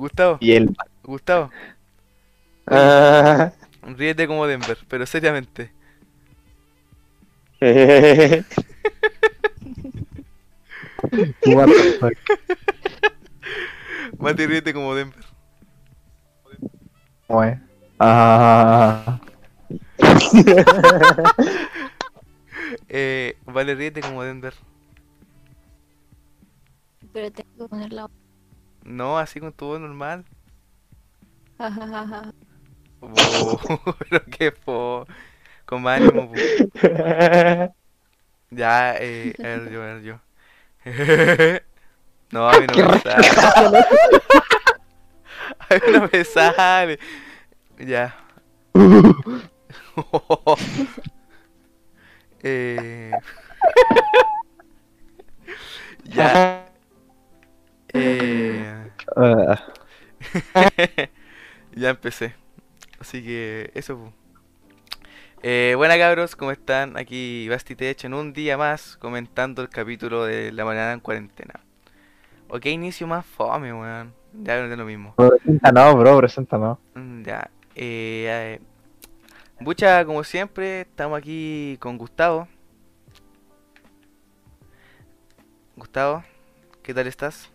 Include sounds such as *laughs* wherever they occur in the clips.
Gustavo, Y el. Gustavo, *laughs* Ah. ríete como Denver, pero seriamente. *laughs* What the fuck. *laughs* Mati, ríete como Denver. ¿Cómo es? Ah. Eh, vale, ríete como Denver. Pero tengo que poner la. No, así con tu voz normal. *laughs* Oh, *laughs* pero qué po. Con más ánimo. *laughs* Ya, eh, a ver yo, a ver yo. No, a mí no me sale. A mí no me sale. Ya. Eh, ya. Eh, *laughs* ya empecé. Así que eso. pu. Eh, buena cabros, ¿cómo están? Aquí Basti Tech en un día más comentando el capítulo de La Mañana en Cuarentena. Ok, inicio más fome, weón. Ya no es lo mismo. Presenta no, bro, presenta no. Mm, Ya. Eh, eh, Bucha, como siempre, estamos aquí con Gustavo. Gustavo, ¿qué tal estás?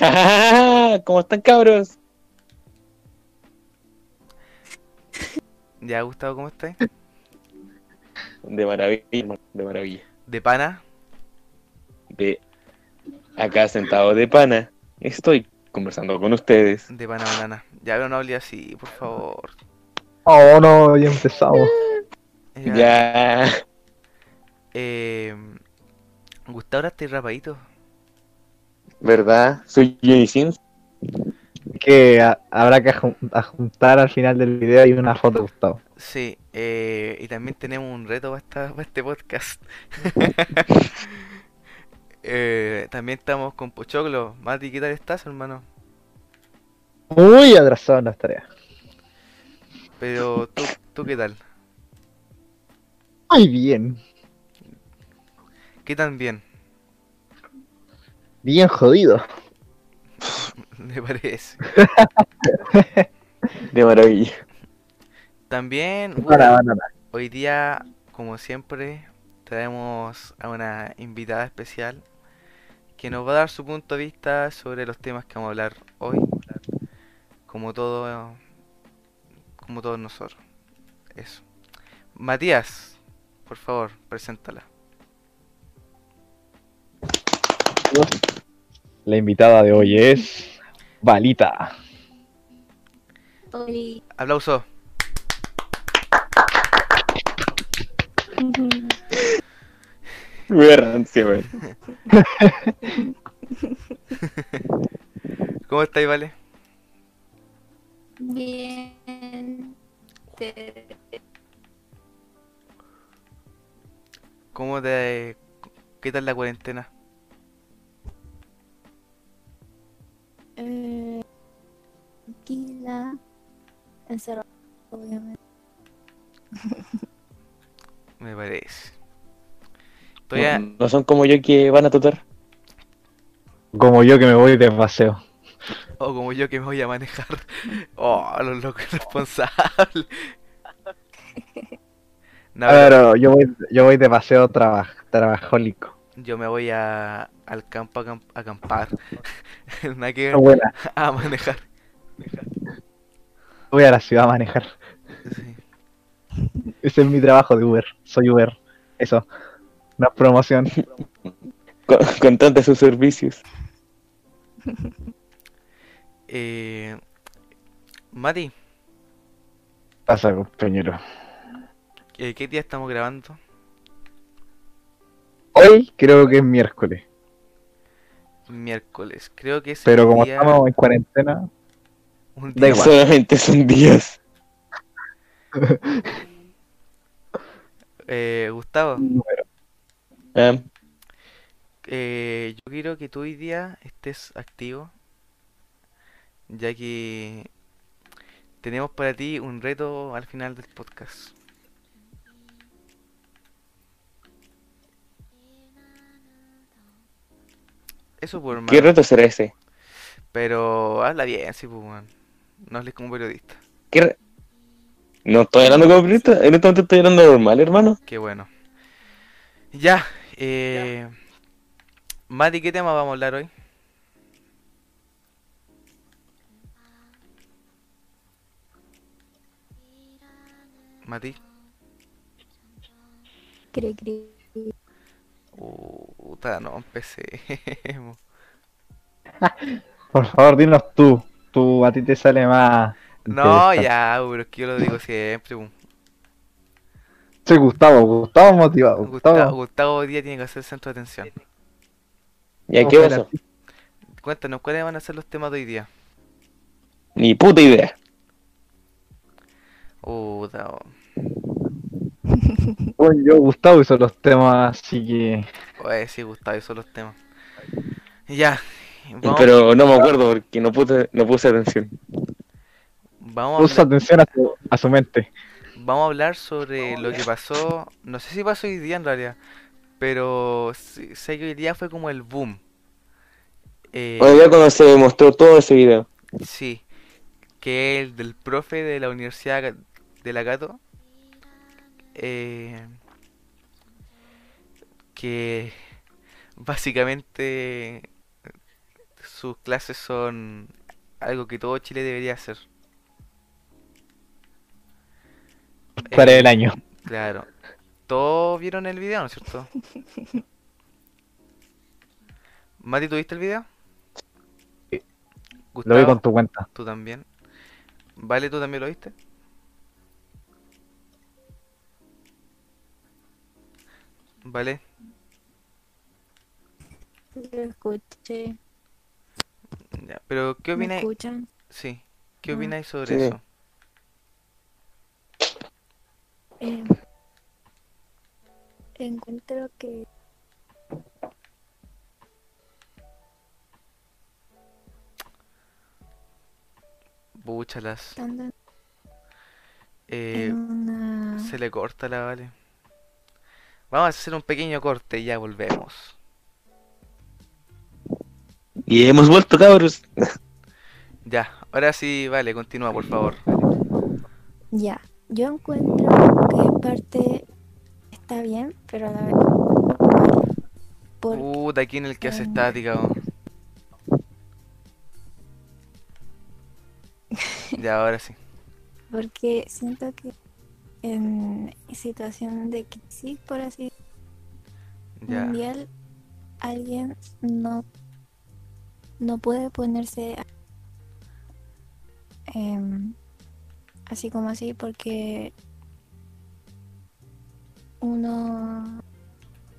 *laughs* ¿Cómo están cabros? Ya, Gustavo, ¿cómo estás? De maravilla, de maravilla. ¿De pana? De acá sentado de pana, estoy conversando con ustedes. De pana banana. Ya, pero no hablé así, por favor. Oh, no, ya empezamos. Ya. Ya. Eh, Gustavo, ahora estoy rapadito. ¿Verdad? Soy Johnny Sins. Que a- habrá que adjuntar al final del video y una foto Gustavo. Sí, eh, y también tenemos un reto para, esta- para este podcast. *laughs* Eh, también estamos con Pochoclo. Mati, ¿qué tal estás, hermano? Muy atrasado en las tareas. Pero tú, ¿tú qué tal? Muy bien. ¿Qué tan bien? Bien jodido. *laughs* Me parece. *laughs* De maravilla. También, Para hoy día, como siempre, traemos a una invitada especial que nos va a dar su punto de vista sobre los temas que vamos a hablar hoy, como todo, como todos nosotros. Eso. Matías, por favor, preséntala. La invitada de hoy es. Balita. Hoy. Aplauso. Muy rancia, *laughs* weón. ¿Cómo estáis, Vale? Bien. ¿Cómo te... ¿Qué tal la cuarentena? Eh, Tranquila. Encerrado, obviamente. *laughs* Me parece. No, no son como yo que van a tutar. Como yo que me voy de paseo. O como yo que me voy a manejar. *laughs* Oh, los locos irresponsables. *laughs* No, pero yo voy, yo voy de paseo traba- trabajólico. Yo me voy a, al campo a, acam- a acampar. *laughs* Nada que ver, Buena. *laughs* a manejar. Voy a la ciudad a manejar. Sí. Ese es mi trabajo de Uber. Soy Uber. Eso. Una promoción. *laughs* Con, con tantos sus servicios. Eh, Mati, Pasa, compañero. eh, ¿qué día estamos grabando? Hoy creo que es miércoles. Miércoles. Creo que es Pero el como día- estamos en cuarentena, un da día igual. Solamente son días. *laughs* Eh, Gustavo, Ah, eh, yo quiero que tú hoy día estés activo, ya que tenemos para ti un reto al final del podcast. Eso por ¿Qué reto será ese? Pero habla bien, sí, pues, weón. No hables como periodista. ¿Qué re- No estoy hablando como periodista, en este momento estoy hablando normal, hermano. Qué bueno. Ya, eh... Mati, ¿qué tema vamos a hablar hoy? Mati. Cri, cri. Puta, no empecemos. *laughs* Por favor, dinos tú. Tú, a ti te sale más. No, ya, pero es que yo lo digo siempre. Soy Gustavo, Gustavo motivado. Gustavo, Gustavo. Gustavo hoy día tiene que ser el centro de atención. ¿Ya Vamos qué a ver pasó? aquí. Cuéntanos, ¿cuáles van a ser los temas de hoy día? Ni puta idea. Puta, oh. Bueno, yo, Gustavo, hizo los temas, así que. Oye, sí, Gustavo, esos son los temas. Ya, vamos, Pero no me acuerdo porque no puse, no puse atención. vamos, a Puso hablar, atención a su, a su mente. vamos a hablar sobre lo que pasó. No sé si pasó hoy día en realidad, pero sé que hoy día fue como el boom. Eh, Hoy día cuando se mostró todo ese video. Sí, que el del profe de la Universidad de la Gato, eh, que básicamente sus clases son algo que todo Chile debería hacer. Para Eh, el año. Claro. Todos vieron el video, ¿no es cierto? *laughs* Mati, ¿tuviste el video? Sí. Lo vi con tu cuenta. tú también. Vale, ¿tú también lo viste? Vale, Lo escuché. ya. Pero, ¿qué ¿Me opináis? escuchan? Sí, ¿qué Ah. opináis sobre Sí. eso? Eh, encuentro que Búchalas. estando Eh, en una... se le corta la Vale. Vamos a hacer un pequeño corte y ya volvemos. Y hemos vuelto, cabros. *laughs* Ya, ahora sí, vale, continúa, por favor. Ya, yo encuentro que en parte está bien, pero a la vez mal. Por- Puta, aquí en el que hace Eh. estática. *laughs* Ya, ahora sí. porque siento que en situación de crisis, por así Ya. mundial, alguien no, no puede ponerse em, así como así porque uno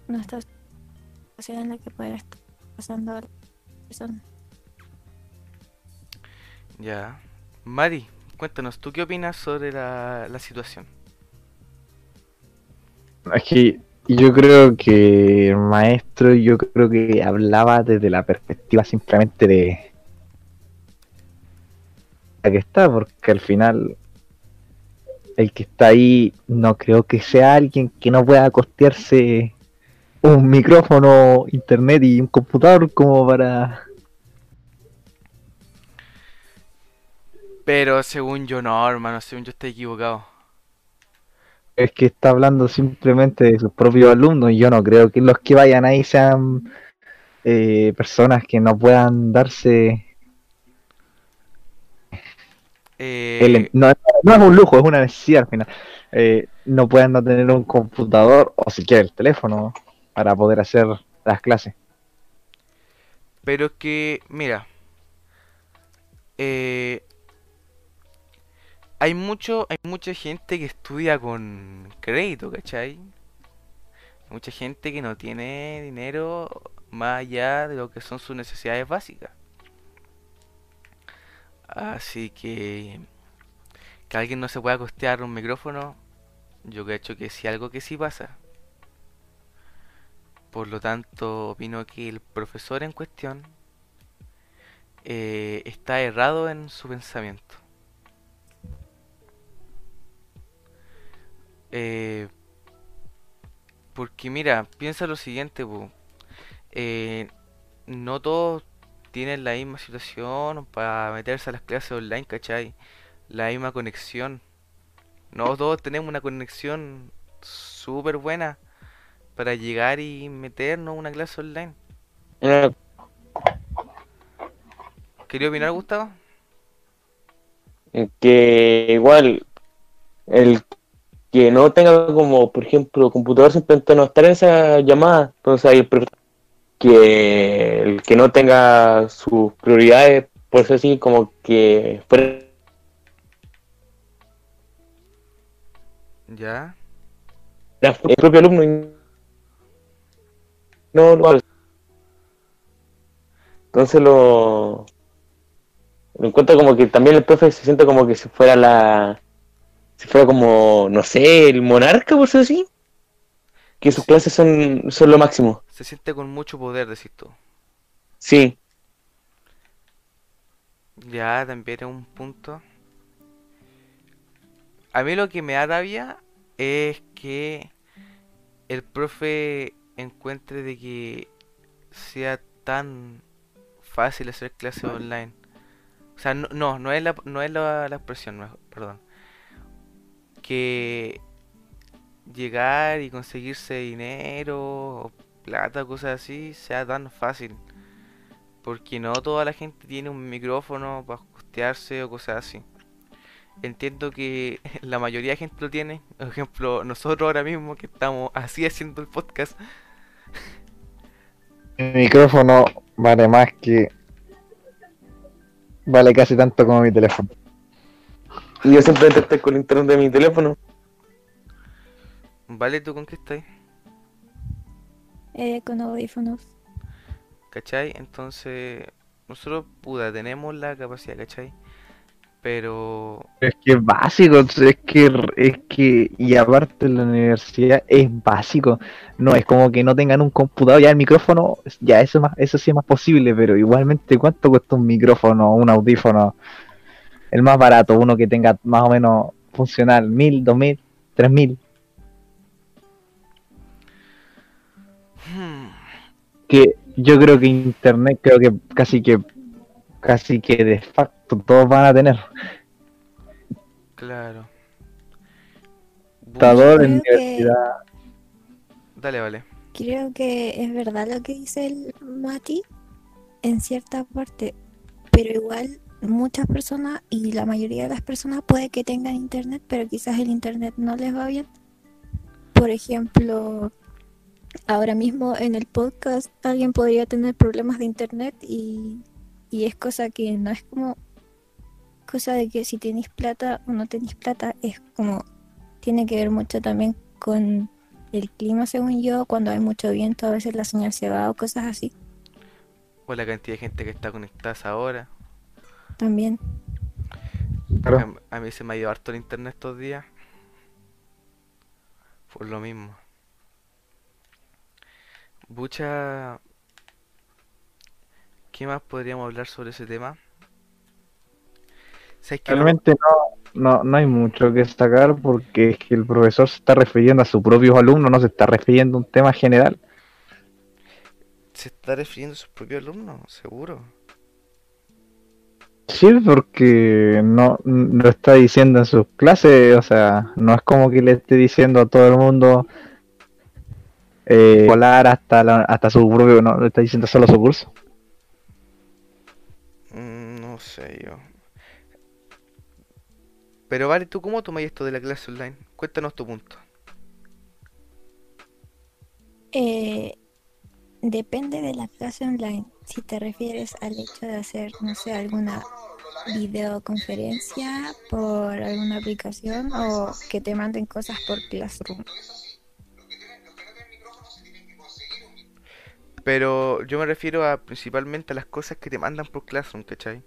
no está en la situación en la que puede estar pasando a la persona. Ya. Mari, cuéntanos, ¿tú qué opinas sobre la, la situación? Es que yo creo que el maestro, yo creo que hablaba desde la perspectiva simplemente de la que está, porque al final el que está ahí no creo que sea alguien que no pueda costearse un micrófono, internet y un computador como para... Pero según yo no, hermano, según yo estoy equivocado. Es que está hablando simplemente de sus propios alumnos y yo no creo que los que vayan ahí sean eh, personas que no puedan darse... Eh, el- no, no es un lujo, es una necesidad al final. Eh, no pueden no tener un computador o siquiera el teléfono para poder hacer las clases. Pero es que, mira, eh, hay mucho, hay mucha gente que estudia con crédito, ¿cachai? Mucha gente que no tiene dinero más allá de lo que son sus necesidades básicas. Así que que alguien no se pueda costear un micrófono, yo creo que sí algo que sí pasa. Por lo tanto, opino que el profesor en cuestión eh, está errado en su pensamiento. Eh, porque mira, piensa lo siguiente. Eh, no todos tienen la misma situación para meterse a las clases online, ¿cachai? La misma conexión. No todos tenemos una conexión súper buena para llegar y meternos a una clase online. Una- ¿Quería opinar, Gustavo? que igual el que no tenga como, por ejemplo, computador simplemente no estar en esa llamada, entonces profe- que el que no tenga sus prioridades, por eso así, como que fuera Ya. el propio alumno y no lo. Entonces lo, lo encuentro como que también el profe se siente como que si fuera la si fuera como, no sé, el monarca, por eso así. Que sus clases son, son lo máximo. Se siente con mucho poder, decís tú. Sí, Ya, también es un punto. A mí lo que me da rabia es que el profe encuentre de que sea tan fácil hacer clases online. O sea, no, no, no es la, no es la, la expresión, mejor- perdón. Que llegar y conseguirse dinero o plata, cosas así, sea tan fácil. Porque no toda la gente tiene un micrófono para costearse o cosas así. Entiendo que *laughs* la mayoría de gente lo tiene. Por ejemplo, nosotros ahora mismo que estamos así haciendo el podcast. *laughs* Mi micrófono vale más que. Vale casi tanto como mi teléfono. Y yo simplemente estoy con el internet de mi teléfono. ¿Vale tú con qué estás? Eh, con audífonos. ¿Cachai? Entonces, nosotros, puta, tenemos la capacidad, ¿cachai? Pero, Es que es básico, es que, es que, y aparte en la universidad es básico, no es como que no tengan un computador, ya el micrófono, ya eso, es más, eso sí es más posible, pero igualmente ¿cuánto cuesta un micrófono, un audífono? El más barato, uno que tenga más o menos funcional, mil, dos mil, tres mil, que yo creo que internet, creo que casi que, casi que de facto todos van a tener, claro. computador en que- universidad, Dale, vale. Creo que es verdad lo que dice el Mati en cierta parte, pero igual muchas personas y la mayoría de las personas puede que tengan internet, pero quizás el internet no les va bien. Por ejemplo, ahora mismo en el podcast alguien podría tener problemas de internet y, y es cosa que no es como cosa de que si tenéis plata o no tenéis plata, es como tiene que ver mucho también con el clima, según yo, cuando hay mucho viento, a veces la señal se va o cosas así O la cantidad de gente que está conectada ahora. También. claro. A, a mí se me ha ido harto el internet estos días. Por lo mismo. Bucha. ¿Qué más podríamos hablar sobre ese tema? ¿Sabes que no- Realmente no, no, no hay mucho que destacar porque es que el profesor se está refiriendo a sus propios alumnos, no se está refiriendo a un tema general. se está refiriendo a sus propios alumnos? Seguro. Sí, porque no lo está diciendo en sus clases, o sea, no es como que le esté diciendo a todo el mundo eh, volar hasta, la- hasta su propio, no, le está diciendo solo su curso. Mm, No sé yo. Pero vale, ¿tú cómo tomas esto de la clase online? Cuéntanos tu punto. Eh, depende de la clase online. Si te refieres al hecho de hacer, no sé, alguna videoconferencia por alguna aplicación o que te manden cosas por Classroom. Pero yo me refiero a principalmente a las cosas que te mandan por Classroom, ¿cachai?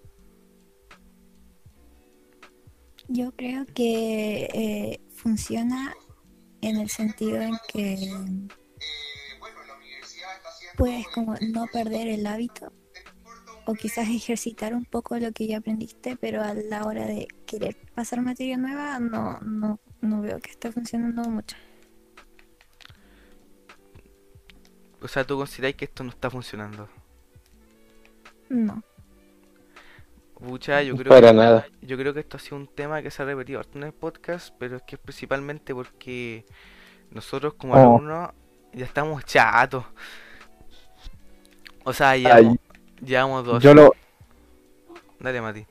Yo creo que eh, funciona en el sentido en que puedes como no perder el hábito o quizás ejercitar un poco lo que ya aprendiste, pero a la hora de querer pasar materia nueva no, no, no veo que esté funcionando mucho. O sea, tú consideráis que esto no está funcionando. No. Pucha, yo creo Para que, nada. yo creo que esto ha sido un tema que se ha repetido harto en el podcast, pero es que es principalmente porque nosotros como Oh. alumnos ya estamos chatos. O sea, llevamos, llevamos dos. Yo lo, Dale, Mati.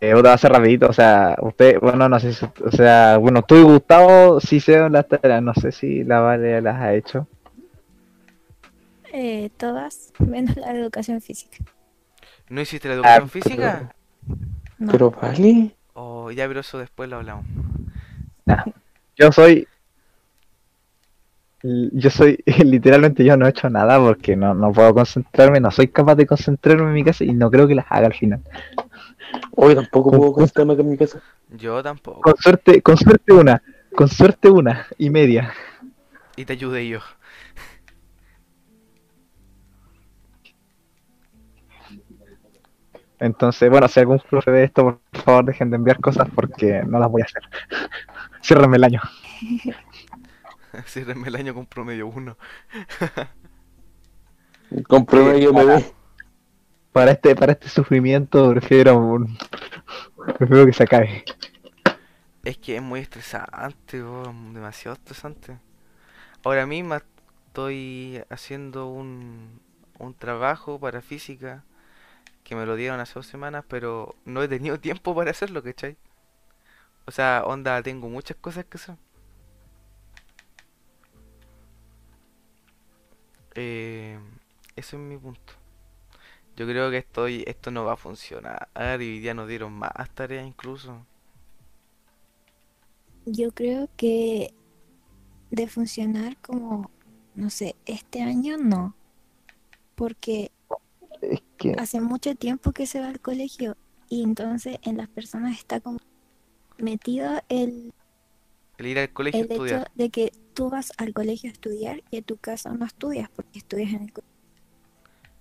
Eh, voy a hacer rapidito, o sea, usted, bueno, no sé si, o sea, bueno, tú y Gustavo sí se las tareas, no sé si la Vale las ha hecho. Eh, todas, menos la de educación física. ¿No hiciste la educación Ah, física? No. Pero vale. Oh, ya, pero eso después lo hablamos. Yo soy, yo soy, *laughs* literalmente yo no he hecho nada porque no, no puedo concentrarme, no soy capaz de concentrarme en mi casa y no creo que las haga al final. Hoy tampoco puedo concentrarme acá en mi casa. Yo tampoco. Con suerte, con suerte una, con suerte una y media. Y te ayudé yo. Entonces, bueno, si algún profe ve esto, por favor dejen de enviar cosas porque no las voy a hacer. *laughs* Ciérrenme el año. *laughs* *laughs* Ciérrame el año con promedio 1. *laughs* Con promedio me ve. Para este, para este sufrimiento prefiero un- prefiero que se acabe. Es que es muy estresante, oh, demasiado estresante. Ahora mismo estoy haciendo un, un trabajo para física que me lo dieron hace dos semanas, pero no he tenido *laughs* tiempo para hacerlo, ¿cachai? O sea, onda, tengo muchas cosas que hacer. Eh, ese es mi punto. Yo creo que estoy, esto no va a funcionar y día nos dieron más tareas incluso. Yo creo que de funcionar como, no sé, este año no. Porque Es que hace mucho tiempo que se va al colegio y entonces en las personas está como metido el, El ir al colegio a el hecho de que tú vas al colegio a estudiar y en tu casa no estudias porque estudias en el colegio.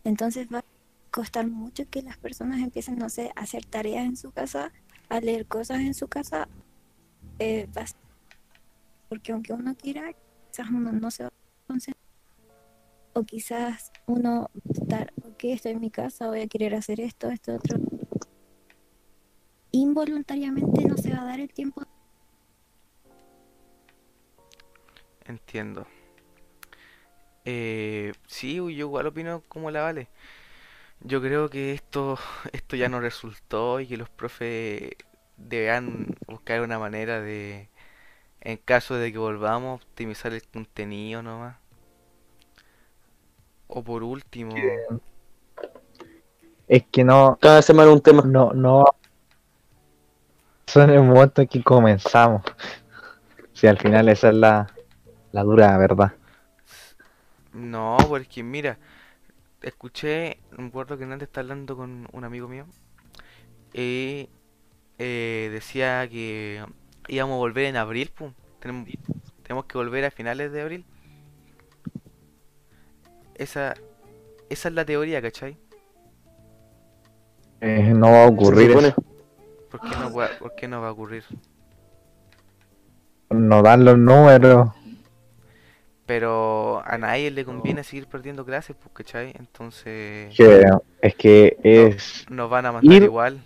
Entonces va a costar mucho que las personas empiecen, no sé, a hacer tareas en su casa, a leer cosas en su casa. eh, va a ser- porque aunque uno quiera, quizás uno no se va a concentrar. O quizás uno a estar, ok, estoy en mi casa, voy a querer hacer esto, esto, otro. Involuntariamente no se va a dar el tiempo Entiendo. Eh, sí, yo igual opino como la Vale. Yo creo que esto, *laughs* esto ya no resultó y que los profes deberán buscar una manera de, en caso de que volvamos, optimizar el contenido nomás. O por último, es que no, Cada semana un tema. no, no. Eso en el momento en que comenzamos. *laughs* Si al final esa es la, la dura verdad. no, porque mira, escuché, me acuerdo que antes estaba hablando con un amigo mío y eh, decía que íbamos a volver en abril, pum. Tenemos, tenemos que volver a finales de abril. Esa, esa es la teoría, ¿cachai? Eh, no va a ocurrir Se supone. eso. ¿Por qué no va, por qué no va a ocurrir? No dan los números. Pero a nadie le conviene seguir perdiendo clases, pues, ¿cachai? Entonces es que es, nos van a mandar Ir- igual.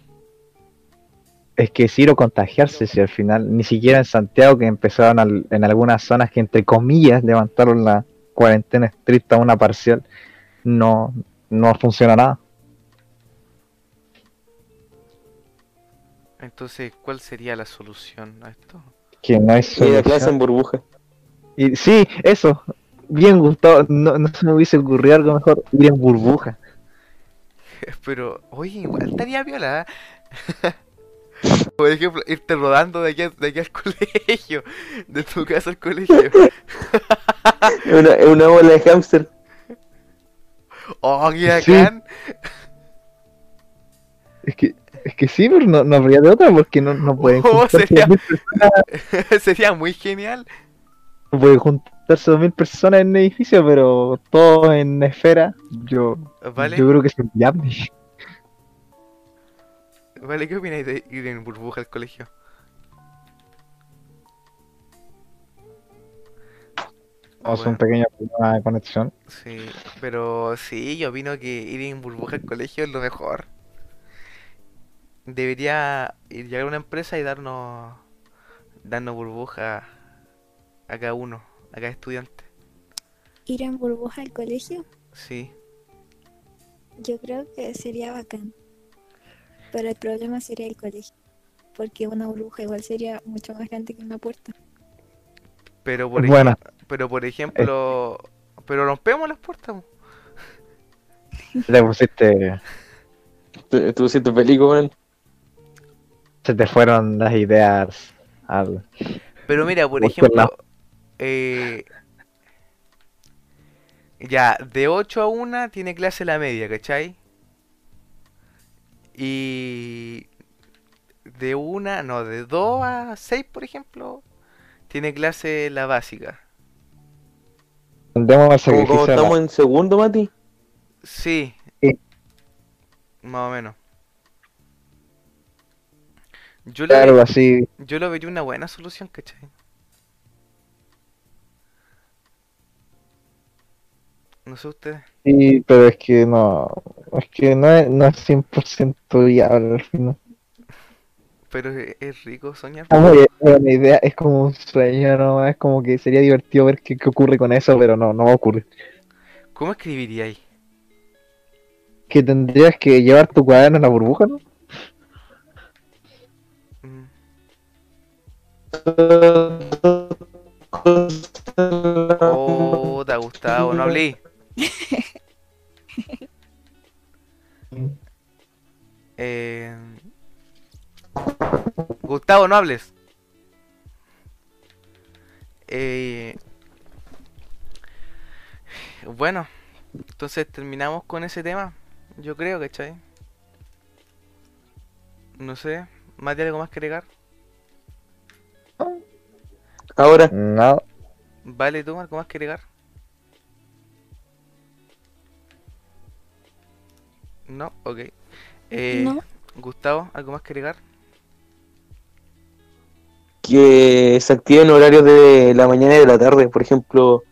es que es ir o contagiarse si al final, ni siquiera en Santiago que empezaron al- en algunas zonas que entre comillas levantaron la cuarentena estricta a una parcial, no, no funciona nada. Entonces, ¿cuál sería la solución a esto? Que no hay Y la clase solución. en burbuja. Y sí, eso. Bien Gustavo, no, no se me hubiese ocurrido algo mejor ir en burbuja. *laughs* Pero, oye, igual estaría viola. *laughs* Por ejemplo, irte rodando de aquí, de aquí al *laughs* colegio, de tu casa al colegio. Es una, una bola de hámster. Oh, qué Sí. Es que, es que sí, pero no, no habría de otra porque no, no pueden Oh, Sería muy genial. No pueden juntarse dos mil personas en un edificio, pero todo en esfera, yo, ¿Vale? yo creo que es inviable. ¿Vale? ¿Qué opináis de ir en burbuja al colegio? Tenemos Bueno. un pequeño problema de conexión. Sí, pero sí, yo opino que ir en burbuja al colegio es lo mejor. Debería ir llegar a una empresa y darnos darnos burbuja a cada uno, a cada estudiante. Ir en burbuja al colegio, Sí, yo creo que sería bacán. Pero el problema sería el colegio. Porque una burbuja igual sería mucho más grande que una puerta. pero por ejem- pero por ejemplo, pero rompemos las puertas. Le pusiste. ¿Tú, película? Se te fueron las ideas al. Pero mira, por ejemplo. Eh, ya, de 8 a 1 tiene clase la media, ¿cachai? Y de 1, no, de 2 a 6, por ejemplo, tiene clase la básica. Tendemos el ¿Cómo, estamos en segundo, Mati? Sí, Sí. más o menos. Yo le, Claro, así. yo lo vería una buena solución, ¿cachai? No sé ustedes. Sí, pero es que no. Es que no es, no es 100% viable al final. Pero es, es rico soñar. Ah, buena idea, es como un sueño, ¿no? Es como que sería divertido ver qué, qué ocurre con eso, pero no, no va a ocurrir. ¿Cómo escribiría ahí? Que tendrías que llevar tu cuaderno en la burbuja, ¿no? Mm, *laughs* Oh, te ha gustado, no hablé. Eh... Gustavo, no hables. Eh... Bueno, entonces terminamos con ese tema. Yo creo, ¿cachai? No sé, ¿Mati algo más que agregar? Ahora, No, Vale, tú, algo más que agregar. No, ok. Eh, No. Gustavo, ¿algo más que agregar? que se activen horarios de la mañana y de la tarde, por ejemplo,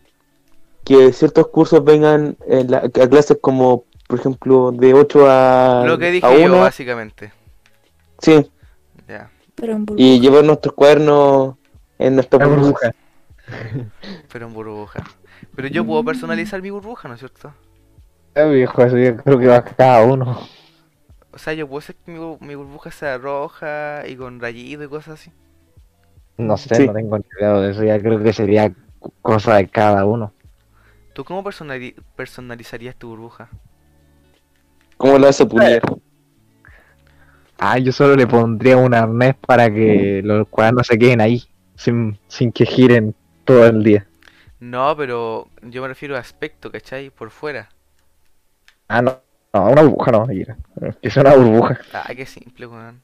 que ciertos cursos vengan en la- a clases como, por ejemplo, de 8 a, Lo que a dije yo, 1, básicamente. sí, Ya, Pero en burbuja. y llevar nuestros cuadernos en nuestra la burbuja. burbuja. pero en burbuja. Pero yo puedo personalizar mi burbuja, ¿no es cierto? Eh, viejo, eso yo creo que va cada uno. O sea, yo puedo hacer que mi, mi burbuja sea roja y con rayito y cosas así. No sé, Sí. no tengo ni idea de eso, ya creo que sería cosa de cada uno. ¿Tú cómo personali- personalizarías tu burbuja? ¿Cómo lo hace pulir? Ah, yo solo le pondría un arnés para que los cuadernos se queden ahí, sin, sin que giren todo el día. No, pero yo me refiero a aspecto, ¿cachai? Por fuera. Ah, no, no, una burbuja no, Ira. que sea una burbuja. Ah, qué simple, weón.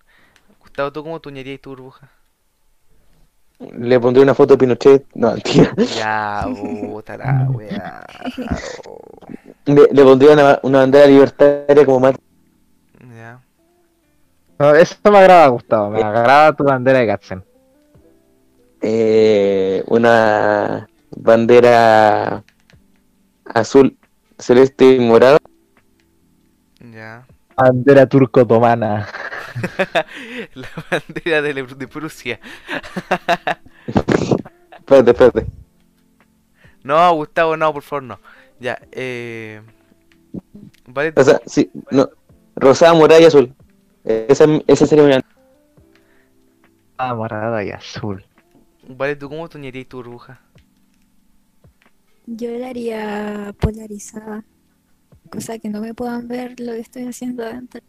Gustavo, ¿tú cómo tuñerías tu burbuja? Le pondré una foto de Pinochet, no, mentira. Ya, puta la weá. Le, le pondría una, una bandera libertaria como Mati. Ya. No, eso me agrada, Gustavo, me agrada tu bandera de Gatzen. eh, una bandera azul, celeste y morada. Bandera turco-otomana. *laughs* La bandera de, de Prusia. *laughs* Espérate, espérate. No, Gustavo, no, por favor, no. Ya, eh. Vale, O sea, sí, no. Rosada, morada y azul. Esa, esa sería mi Ah, morada y azul. vale, ¿tú cómo tuñerías tu burbuja? Yo la haría polarizada. Cosa que no me puedan ver lo que estoy haciendo adentro.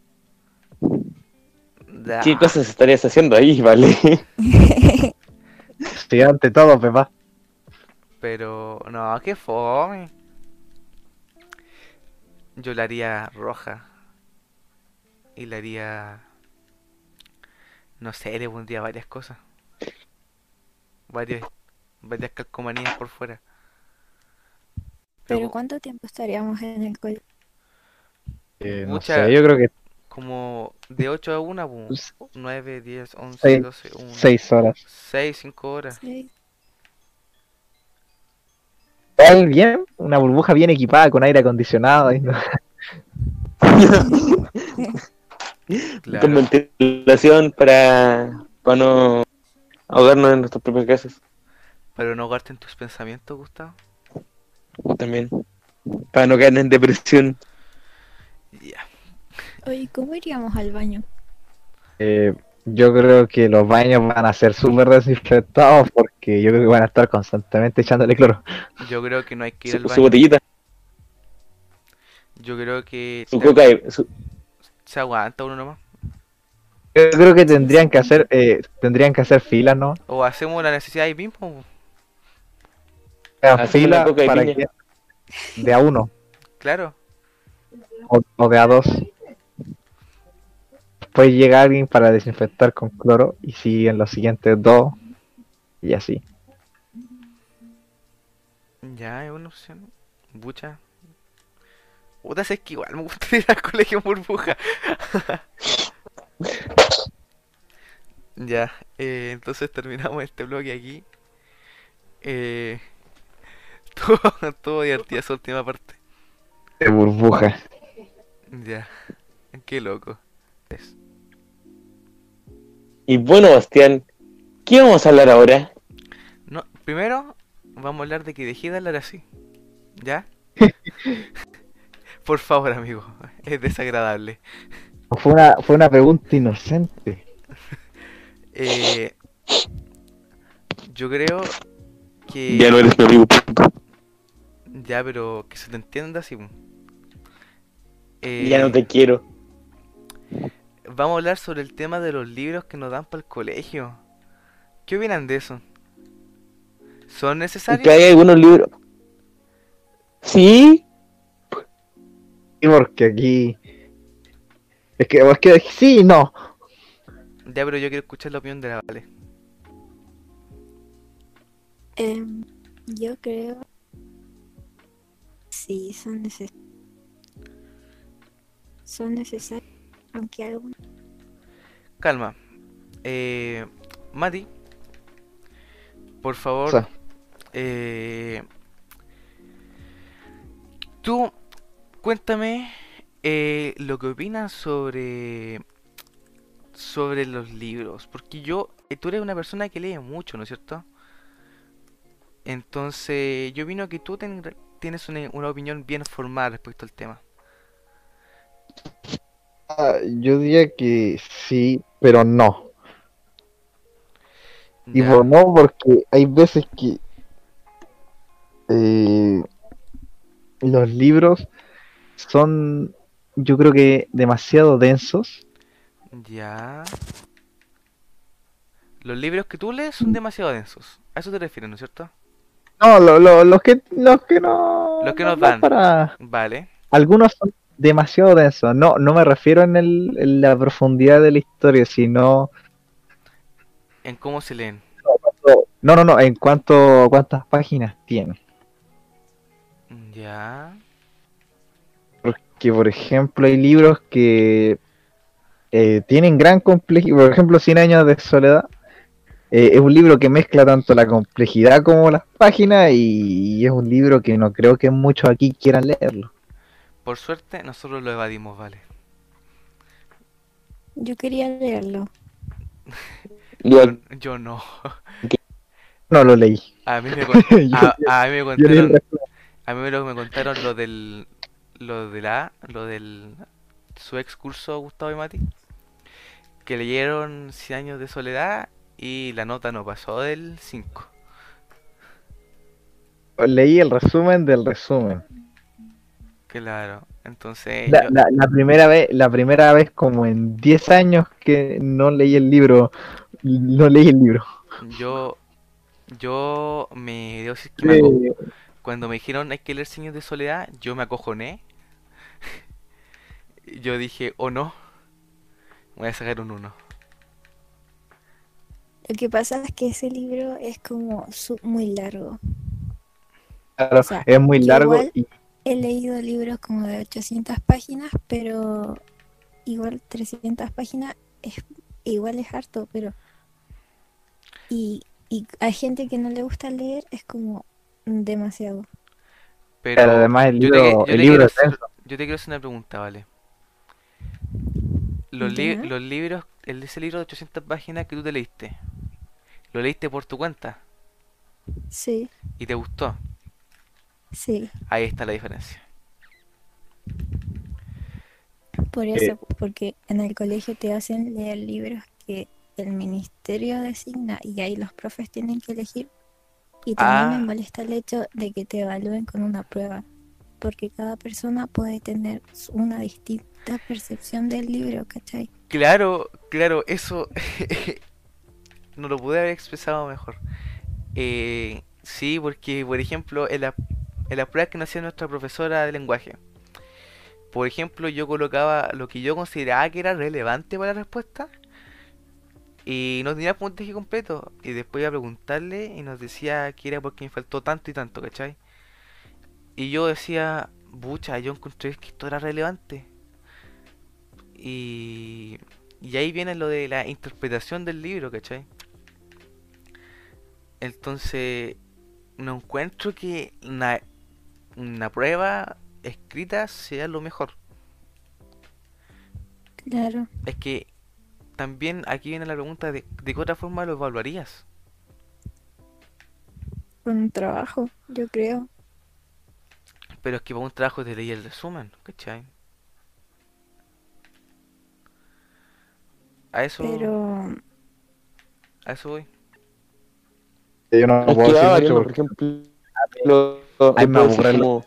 Ya. ¿Qué cosas estarías haciendo ahí, *laughs* vale? *laughs* Sí, ante todo, Pepa. Pero, no, qué fome. Yo la haría roja. Y la haría. No sé, le pondría varias cosas. Varias, varias calcomanías por fuera. Pero ¿cuánto tiempo estaríamos en el colegio? Eh, no Mucha- sé, yo creo que como de 8 a 1, Pues- 9, 10, 11, Seis- 12, 1. seis horas. 6, 5 horas. Sí. Igual bien, una burbuja bien equipada con aire acondicionado. y no- *laughs* Con Claro. ventilación para, para no ahogarnos en nuestras propias casas. Pero no ahogarte en tus pensamientos, Gustavo. También. Para no caer en depresión. Ya. Oye, ¿cómo iríamos al baño? Eh, yo creo que los baños van a ser súper desinfectados porque yo creo que van a estar constantemente echándole cloro. Yo creo que no hay que ir al Su, su baño. botellita, Yo creo que su se, coca, y- su- se aguanta uno nomás. Yo creo que tendrían que hacer, eh, tendrían que hacer filas, ¿no? O hacemos la necesidad ahí mismo. Hacemos fila de para piña. que de a uno Claro. o, o de a dos. Después llega alguien para desinfectar con cloro y siguen los siguientes dos y así. Ya, es una opción. Bucha. Puta, es que igual me gusta *laughs* ir al colegio en burbuja. *laughs* ya, eh, entonces terminamos este bloque aquí. Eh, estuvo, *laughs* estuvo divertida esa última parte. De burbuja. Ya, qué loco. Es. Y bueno, Bastián, ¿qué vamos a hablar ahora? No, primero vamos a hablar de que dejé de hablar así. ¿Ya? *laughs* Por favor, amigo, es desagradable. Fue una, fue una pregunta inocente. *laughs* Eh, yo creo que... Ya no eres mi amigo. Ya, pero que se te entienda así. Eh, Ya no te quiero. Vamos a hablar sobre el tema de los libros que nos dan para el colegio. ¿Qué opinan de eso? ¿Son necesarios? Que hay algunos libros. Sí, Sí, porque aquí. Es que, es que sí, y no. Ya, pero yo quiero escuchar la opinión de la Vale. Em, yo creo. Sí, son necesarios. Son necesarios. Aunque algunos. Calma. Eh, Mati, por favor, eh, tú cuéntame eh, lo que opinas sobre sobre los libros, porque yo, eh, tú eres una persona que lee mucho, ¿no es cierto? Entonces, yo opino que tú tienes una, una opinión bien formada respecto al tema. ah, yo diría que sí, pero no. Y por no, porque hay veces que eh, los libros son, yo creo que demasiado densos. ya. Los libros que tú lees son demasiado densos. A eso te refieres, ¿no es cierto? No, lo- lo- los que los que no, Los que no nos dan para Vale. algunos son demasiado densos. No, no me refiero en, el, en la profundidad de la historia, sino En cómo se leen. no, no, no, en cuanto a cuántas páginas tiene. Ya. que por ejemplo hay libros que eh, tienen gran complejidad, por ejemplo Cien años de soledad eh, es un libro que mezcla tanto la complejidad como las páginas y, es un libro que no creo que muchos aquí quieran leerlo. Por suerte, nosotros lo evadimos, vale. Yo quería leerlo. *laughs* yo, Yo, no. No lo leí. A mí me, con- *laughs* a, a mí me contaron, a mí lo- me contaron lo del, lo de la, lo del, su ex curso Gustavo y Mati, que leyeron 100 años de soledad y la nota no pasó del 5. leí el resumen del resumen. Claro, entonces La, yo- la- la primera vez, la primera vez como en 10 años que no leí el libro, no leí el libro. yo, yo me que Eh, Cuando me dijeron hay que leer años de soledad, yo me acojoné. *laughs* Yo dije, oh no, voy a sacar un 1. Lo que pasa es que ese libro es como su- muy largo. claro, o sea, es muy largo igual- y He leído libros como de 800 páginas, pero igual 300 páginas es igual es harto, pero y, y hay gente que no le gusta leer, es como demasiado. Pero Pero además el yo te- libro, yo el te libro quiero es hacer- denso. Yo te quiero hacer una pregunta, ¿vale? Los, Ya. li- los libros, el, ese libro de 800 páginas que tú te leíste, ¿lo leíste por tu cuenta Sí, y te gustó? sí. Ahí está la diferencia. Por Eh, eso, porque en el colegio te hacen leer libros que el ministerio designa y ahí los profes tienen que elegir. Y también Ah. me molesta el hecho de que te evalúen con una prueba, porque cada persona puede tener una distinta percepción del libro, ¿cachai? Claro, claro, eso *laughs* no lo pude haber expresado mejor. Eh, sí, porque, por ejemplo, en la, en las pruebas que nos hacía nuestra profesora de lenguaje, por ejemplo, yo colocaba lo que yo consideraba que era relevante para la respuesta y no tenía puntaje completo. Y después iba a preguntarle y nos decía que era porque me faltó tanto y tanto, ¿cachai? Y yo decía, bucha, yo encontré que esto era relevante. Y, y ahí viene lo de la interpretación del libro, ¿cachai? Entonces, no encuentro que una, una prueba escrita sea lo mejor. Claro. Es que también aquí viene la pregunta de, de qué otra forma lo evaluarías. Con un trabajo, yo creo. Pero es que para un trabajo te leí el resumen, ¿cachai? A eso, Pero a eso voy. Yo no Es puedo decir mucho por ejemplo, lo- Ay, lo me como-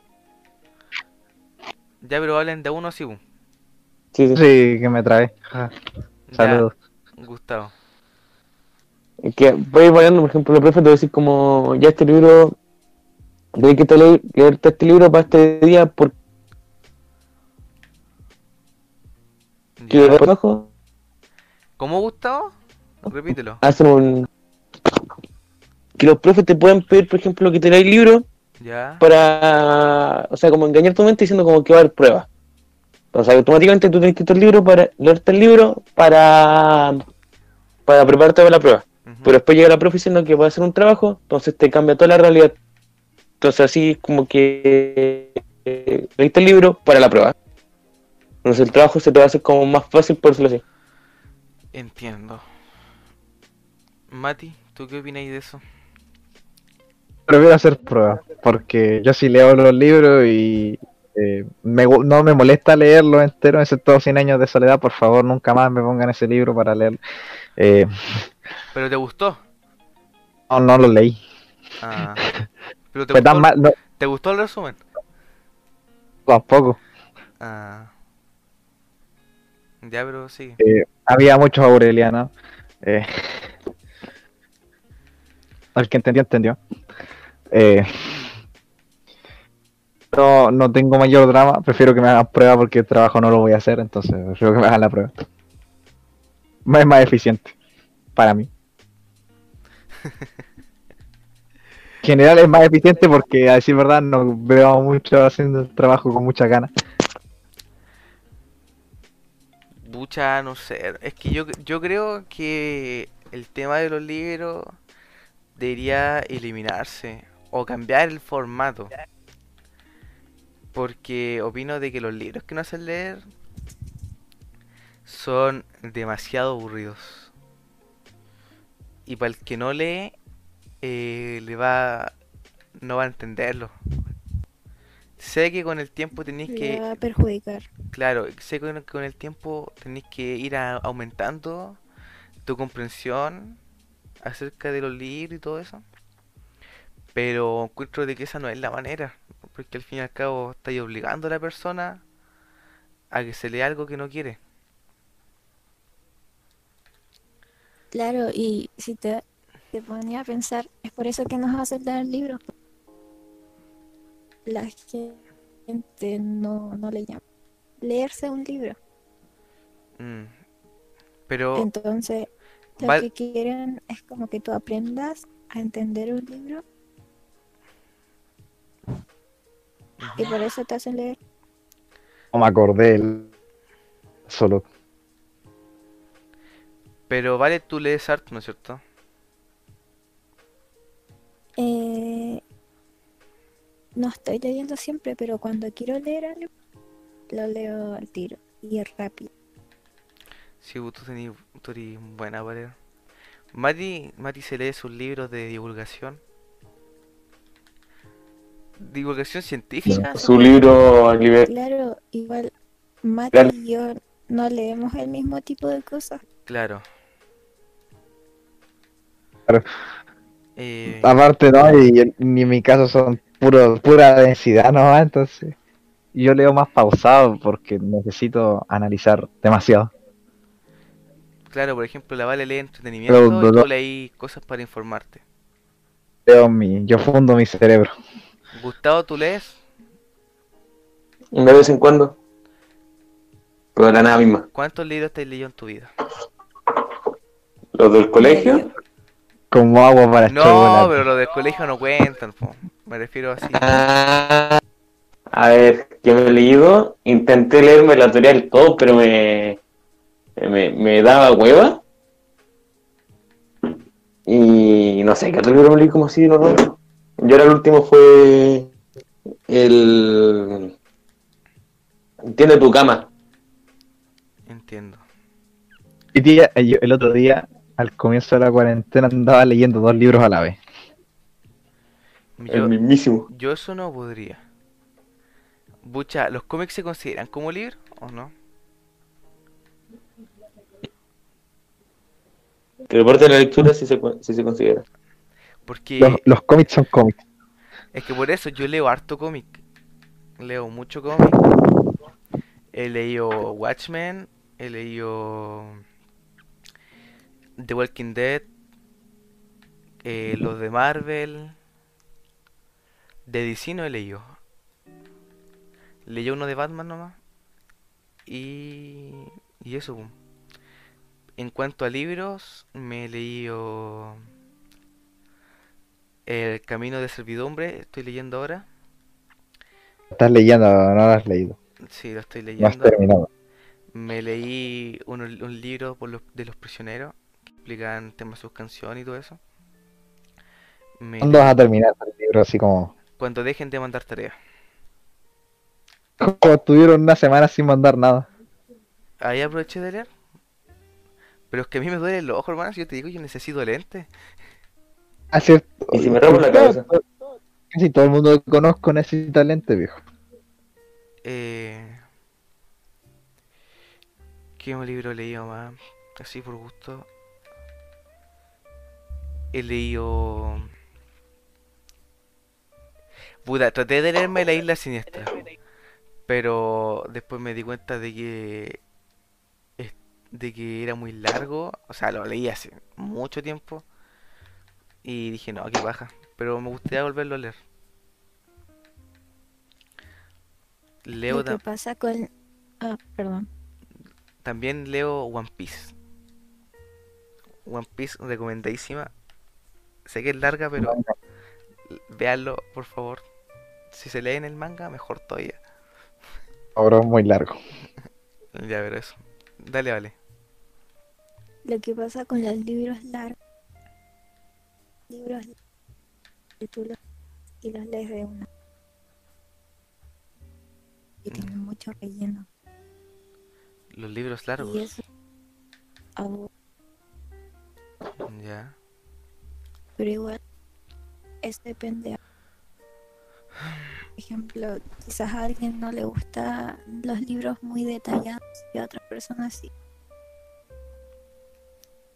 Ya, pero hablen de uno así, bu. sí, sí. Sí, que me trae. Ja, Ya, Saludos. Gustavo. Es que voy variando, por ejemplo, el profe te va a decir como, ya este libro, de que te leer, leerte este libro para este día porque Ya. por abajo ¿Cómo Gustavo? Repítelo. hacen un... Que los profes te pueden pedir, por ejemplo, que te leas el libro Ya. para, o sea, como engañar tu mente diciendo como que va a haber pruebas. Entonces, automáticamente tú tienes que leer el libro para leerte el libro para, para prepararte para la prueba. Pero después llega la profe diciendo que va a hacer un trabajo, entonces te cambia toda la realidad. Entonces así como que eh, leíste el libro para la prueba. Entonces el trabajo se te va a hacer como más fácil por decirlo así. Entiendo. Mati, ¿tú qué opináis de eso? Prefiero hacer pruebas, porque yo sí leo los libros y eh, me no me molesta leerlo entero, excepto 100 años de soledad, por favor, nunca más me pongan ese libro para leerlo. Eh, ¿Pero te gustó? no, no lo leí. Ah. *laughs* ¿Pero te gustó, mal, no, ¿te gustó el resumen? tampoco. Ah. Ya, pero sí. Eh, había muchos aurelianos. Eh, *laughs* el que entendió, entendió. Eh, no, no tengo mayor drama, prefiero que me hagan prueba porque el trabajo no lo voy a hacer, entonces prefiero que me hagan la prueba. Es más eficiente para mí. En *laughs* general es más eficiente porque, a decir verdad, no veo mucho haciendo el trabajo con muchas ganas. Bucha, no sé. Es que yo, yo creo que el tema de los libros debería eliminarse o cambiar el formato. Porque opino de que los libros que no hacen leer son demasiado aburridos. Y para el que no lee, eh, le va, no va a entenderlo. Sé que con el tiempo tenéis que va a perjudicar. Claro, sé que con, el tiempo tenés que ir a- aumentando tu comprensión acerca de los libros y todo eso. Pero encuentro de que esa no es la manera, porque al fin y al cabo estáis obligando a la persona a que se lea algo que no quiere. Claro, y si te, te ponía a pensar, es por eso que nos hacen leer libros. La gente no, no le llama. Leerse un libro. Mm. Pero, Entonces, lo que quieren es como que tú aprendas a entender un libro y por eso te hacen leer. No me acordé el... solo. pero vale, tú lees arte, ¿no es cierto? Eh, no estoy leyendo siempre, pero cuando quiero leer algo, lo leo al tiro y es rápido. Sí, tú, tenés, tú eres buena para leer. Mati, Mati se lee sus libros de divulgación. Divulgación científica. Su libro a nivel- Claro, igual Mati Claro. y yo no leemos el mismo tipo de cosas. Claro. Claro. Eh, Aparte, no, y, en- ni en mi caso son puro, pura densidad, ¿no? *laughs* Entonces, yo leo más pausado porque necesito analizar demasiado. claro, por ejemplo, la Vale lee entretenimiento Pero, y tú leí cosas para informarte. Leo mi, yo fundo mi cerebro. Gustavo, ¿tú lees? de vez en cuando. Pero de la nada misma. ¿Cuántos libros te has leído en tu vida? Los del colegio. Como agua para No, chocolate. pero los del colegio no cuentan, po. Me refiero así. Ah, a ver, que me he leído. Intenté leerme la teoría del todo, pero me, me, me daba hueva. Y no sé, ¿qué otro libro me leí como así? No, no. Yo ahora el último fue el... Tiene tu cama. Entiendo. Y tía, eh, yo el otro día, al comienzo de la cuarentena, andaba leyendo dos libros a la vez. El Yo, mismísimo. yo eso no podría. Bucha, ¿los cómics se consideran como libros o no? El parte de la lectura sí se, sí se considera. Porque Los, los cómics son cómics. es que por eso yo leo harto cómic. Leo mucho cómic. He leído Watchmen, he leído The Walking Dead, eh, los de Marvel. De DC no he leído. Leí uno de Batman nomás. Y, y eso. En cuanto a libros, me he leído El Camino de Servidumbre, estoy leyendo ahora. Estás leyendo, no lo has leído. Sí, lo estoy No has leyendo. terminado. Me leí uno- un libro por los, de los prisioneros que explican temas de sus canciones y todo eso. Me ¿Cuándo leí- vas a terminar el libro así como... cuando dejen de mandar tareas. como estuvieron una semana sin mandar nada? Ahí aproveché de leer. Pero es que a mí me duele el ojo, hermano. Si yo te digo, yo necesito lentes. Ah, cierto. Y si me la cabeza. Casi todo el mundo que conozco necesita lente, viejo. Eh... ¿Qué libro he leído más? Así por gusto. He leído... Puta, traté de leerme La Isla Siniestra. Pero después me di cuenta de que... De que era muy largo. O sea, lo leí hace mucho tiempo. Y dije, no, qué baja. Pero me gustaría volverlo a leer. Leo Lo que pasa con... Ah, perdón. también leo One Piece. One Piece recomendadísima. Sé que es larga, pero véanlo, por favor. Si se lee en el manga, mejor todavía. Ahora es muy largo. *laughs* Ya veré eso. Dale, vale. Lo que pasa con los libros largos. Libros que tú los, y los lees de una. Y tienen mucho relleno. Los libros largos. Y eso. Ya. Pero igual, eso depende. Por ejemplo, quizás a alguien no le gustan los libros muy detallados y a otras personas sí.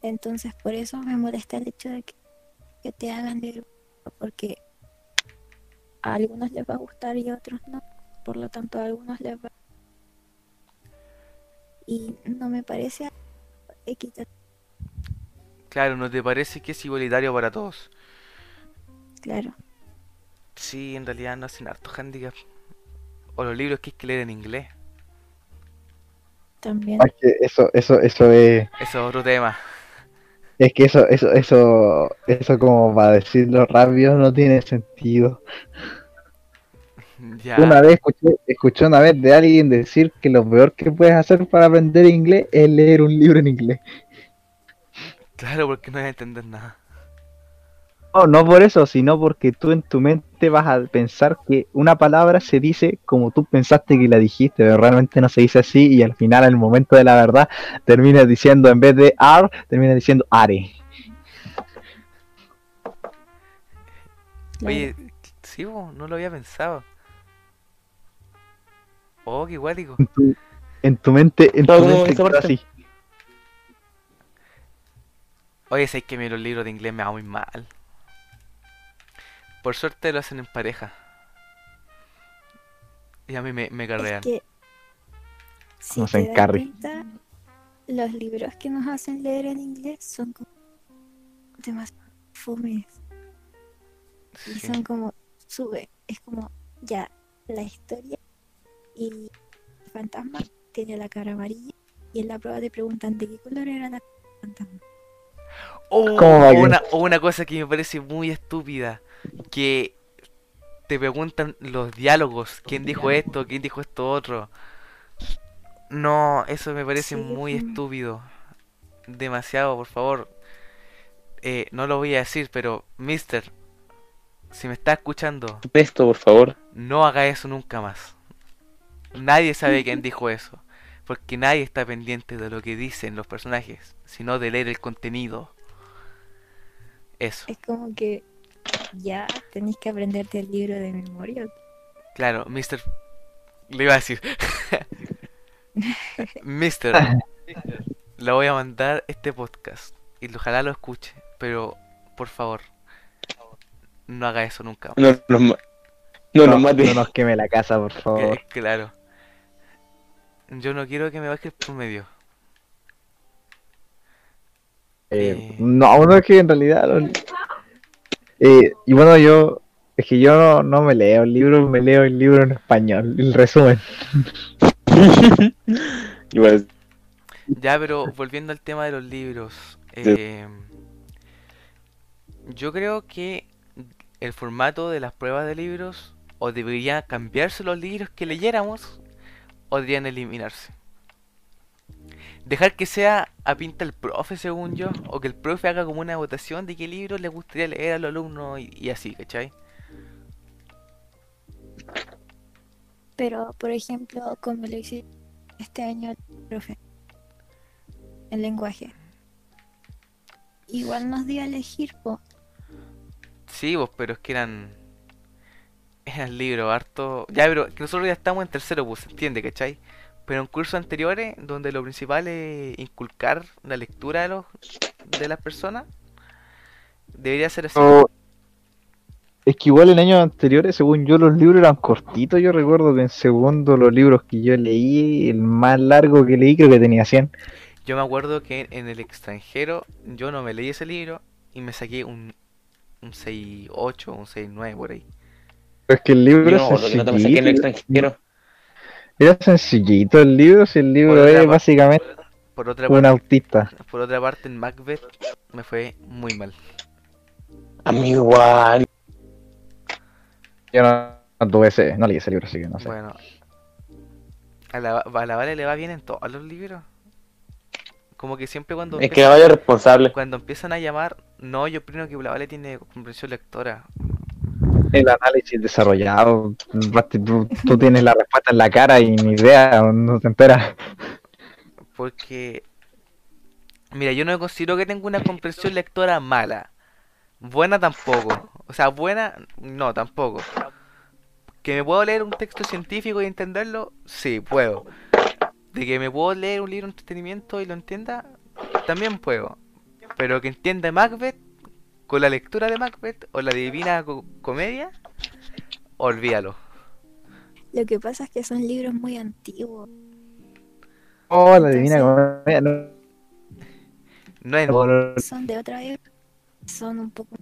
Entonces, por eso me molesta el hecho de que, que te hagan leer, porque a algunos les va a gustar y a otros no. Por lo tanto, a algunos les va. Y no me parece equitativo, Claro, ¿no te parece que es igualitario para todos? claro. Sí, en realidad no hacen harto handicap. O los libros que hay que leer en inglés. También. Que eso, eso, eso es, Eso es otro tema. Es que eso, eso, eso, eso como para decirlo rápido no tiene sentido. Ya. Una vez escuché, escuché una vez de alguien decir que lo peor que puedes hacer para aprender inglés es leer un libro en inglés. Claro, porque no voy a entender nada. No, no por eso, sino porque tú en tu mente vas a pensar que una palabra se dice como tú pensaste que la dijiste, pero realmente no se dice así y al final, en el momento de la verdad, terminas diciendo en vez de ar, terminas diciendo are. Oye, sí, bo, no lo había pensado. Oh, qué igualico. En tu, en tu mente, en tu mente quedó así. Oye, sé que mí los libros de inglés me va muy mal. Por suerte lo hacen en pareja. Y a mí me, me Es carrean. que si Nos te das encarri. cuenta, los libros que nos hacen leer en inglés son como demasiado fomes y son como sube, es como ya la historia y el fantasma tiene la cara amarilla y en la prueba te preguntan de qué color era la cara del fantasma. Oh, ¿Cómo va que- una, una cosa que me parece muy estúpida. Que te preguntan los diálogos. ¿Quién dijo esto? ¿Quién dijo esto otro? No, eso me parece Sí, muy mm. estúpido. Demasiado, por favor. Eh, no lo voy a decir, pero Mister, si me está escuchando, Esto, por favor. no haga eso nunca más. Nadie sabe quién dijo eso. Porque nadie está pendiente de lo que dicen los personajes, sino de leer el contenido. Eso. Es como que ya tenéis que aprenderte el libro de memoria. Claro, Mr. Le iba a decir. *laughs* Mister, le voy a mandar este podcast y ojalá lo escuche, pero por favor, no haga eso nunca. más. No no, nos mate. no nos queme la casa, por favor. Claro. Yo no quiero que me baje el promedio. Eh, Eh. no, no es que en realidad. lo- Eh, y bueno, yo. Es que yo no, no me leo el libro, me leo el libro en español, el resumen. *laughs* Igual, Ya, pero volviendo al tema de los libros, eh, yo creo que el formato de las pruebas de libros o debería cambiarse los libros que leyéramos o deberían eliminarse. Dejar que sea a pinta el profe, según yo, o que el profe haga como una votación de qué libro le gustaría leer a los alumnos y, y así, ¿cachai? Pero, por ejemplo, como lo hice este año el profe, el lenguaje. Igual nos dio a elegir, po. Sí, vos, pero es que eran. Eran libros harto. Ya, pero que nosotros ya estamos en tercero, pues, se entiende, ¿cachai? Pero en cursos anteriores, donde lo principal es inculcar la lectura de los de las personas, debería ser así. Es que igual en años anteriores, según yo, los libros eran cortitos. Yo recuerdo que en segundo los libros que yo leí, el más largo que leí creo que tenía 100. Yo me acuerdo que en el extranjero yo no me leí ese libro y me saqué un, un 6.8, un 6.9 por ahí. Pero es que el libro yo es no, lo que no te me saqué en el extranjero. Era sencillito el libro, si el libro es básicamente Por otra, un parte, autista. por otra parte, en Macbeth me fue muy mal. A mí igual. Yo no, no tuve ese, no leí ese libro, así que no sé. Bueno, a la, a la Vale le va bien en todos los libros. Como que siempre cuando Es que empiezan, vaya responsable. cuando empiezan a llamar, no, yo opino que la Vale tiene comprensión lectora. El análisis desarrollado, tú tienes la respuesta en la cara y ni idea, no te enteras. Porque, mira, yo no considero que tenga una comprensión lectora mala. Buena tampoco. O sea, buena, no, tampoco. ¿Que me puedo leer un texto científico y entenderlo? Sí, puedo. De que me puedo leer un libro de entretenimiento y lo entienda, también puedo. Pero que entienda Macbeth con la lectura de Macbeth o la divina Co- comedia, olvídalo. Lo que pasa es que son libros muy antiguos. Oh, la divina comedia, no, No es no, no, Son de otra época. Son un poco...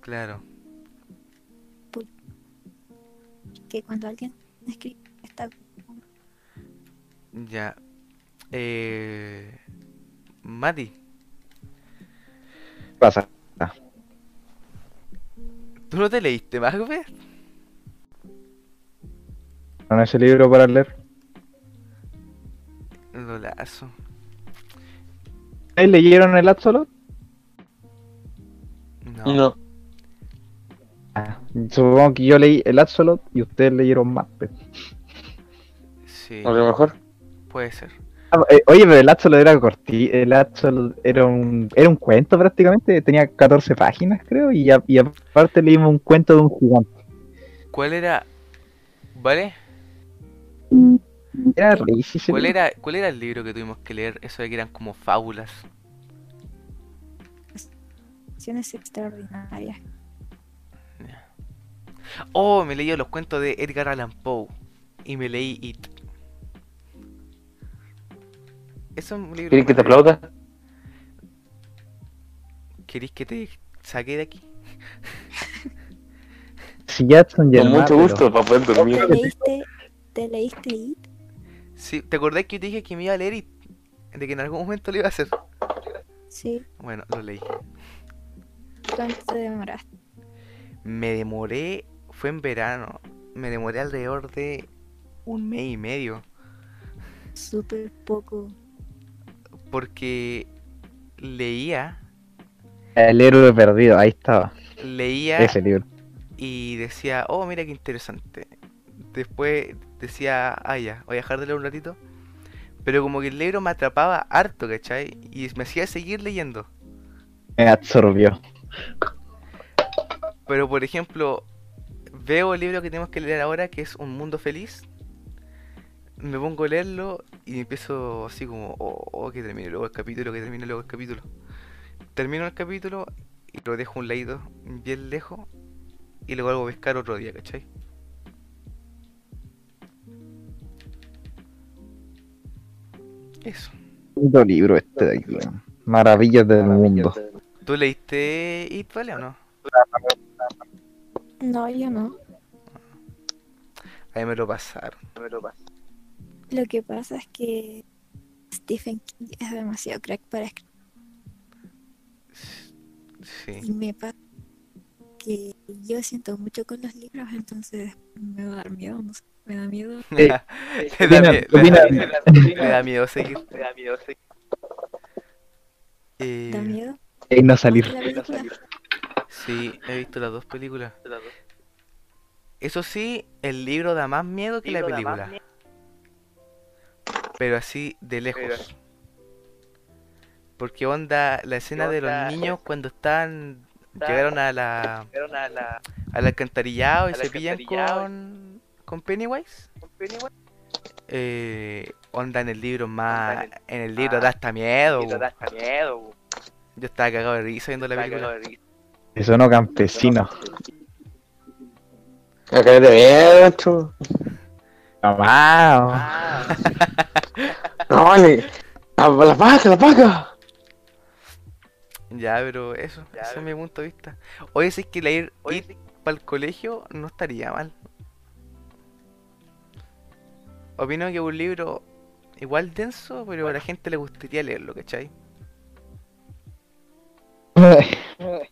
claro. que cuando alguien escribe está Ya. Eh... Mati, pasa. ¿tú no te leíste Macbeth? ¿No es ese libro para leer? Lolazo. ¿Ustedes leyeron el Absolute? No. No. Ah, supongo que yo leí el Axolot y ustedes leyeron más. pues. Sí, A lo mejor. puede ser. Ah, eh, oye, pero el Axolot era corti, el Axolot era un, era un cuento prácticamente, tenía 14 páginas creo, y, a- y aparte leímos un cuento de un gigante. ¿Cuál era? ¿Vale? Era ese ¿Cuál era, ¿Cuál era el libro que tuvimos que leer? Eso de que eran como fábulas. Acciones extraordinarias. Oh, me leí los cuentos de Edgar Allan Poe. Y me leí It. Es un libro. ¿Quieres que te aplauda? ¿Queréis que te saque de aquí? Si Jackson Con mucho gusto, para poder dormir. ¿Te leíste, ¿Te leíste It? Sí, ¿te acordás que yo te dije que me iba a leer It? De que en algún momento lo iba a hacer. Sí. Bueno, lo leí. ¿Cuánto te demoraste? Me demoré, fue en verano. Me demoré alrededor de un mes y medio. Súper poco. Porque leía, El héroe perdido, ahí estaba, leía ese libro. y decía, oh, mira qué interesante. Después decía, ah, ya, voy a dejar de leer un ratito. Pero como que el libro me atrapaba harto, ¿cachai? Y me hacía seguir leyendo. Me absorbió. Pero por ejemplo, veo el libro que tenemos que leer ahora, que es Un Mundo Feliz. Me pongo a leerlo y empiezo así como, oh, oh, que termine luego el capítulo, que termine luego el capítulo. Termino el capítulo y lo dejo un ladito, bien lejos, y luego vuelvo a pescar otro día, ¿cachai? Eso. Lindo libro este de aquí. Maravillas del mundo. ¿Tú leíste It, vale o no? No, yo no. Ahí me lo pasaron. Lo que pasa es que Stephen King es demasiado crack para escribir. Sí. Y me pasa que yo siento mucho con los libros, entonces me va a dar miedo, no sé, me da miedo. *laughs* le, da opina- mie- *laughs* le da- miedo seguir. Eh, ¿Da miedo? Y no salir. Sí, he visto las dos películas. Eso sí, el libro da más miedo que la película. Pero así de lejos. Porque onda la escena de los niños cuando están llegaron a la al alcantarillado y se pillan con con Pennywise. Eh, onda en el libro más en el libro da hasta miedo. bu. Yo estaba cagado de risa viendo la película. Eso no campesino. Acá te veo, Mamá. No, vale. A la vaca, la vaca. Ya, pero eso, ese es mi punto de vista. Oye, si es que leer ir para el colegio no estaría mal. Opino que es un libro igual denso, pero a la gente le gustaría leerlo, ¿cachai? *laughs*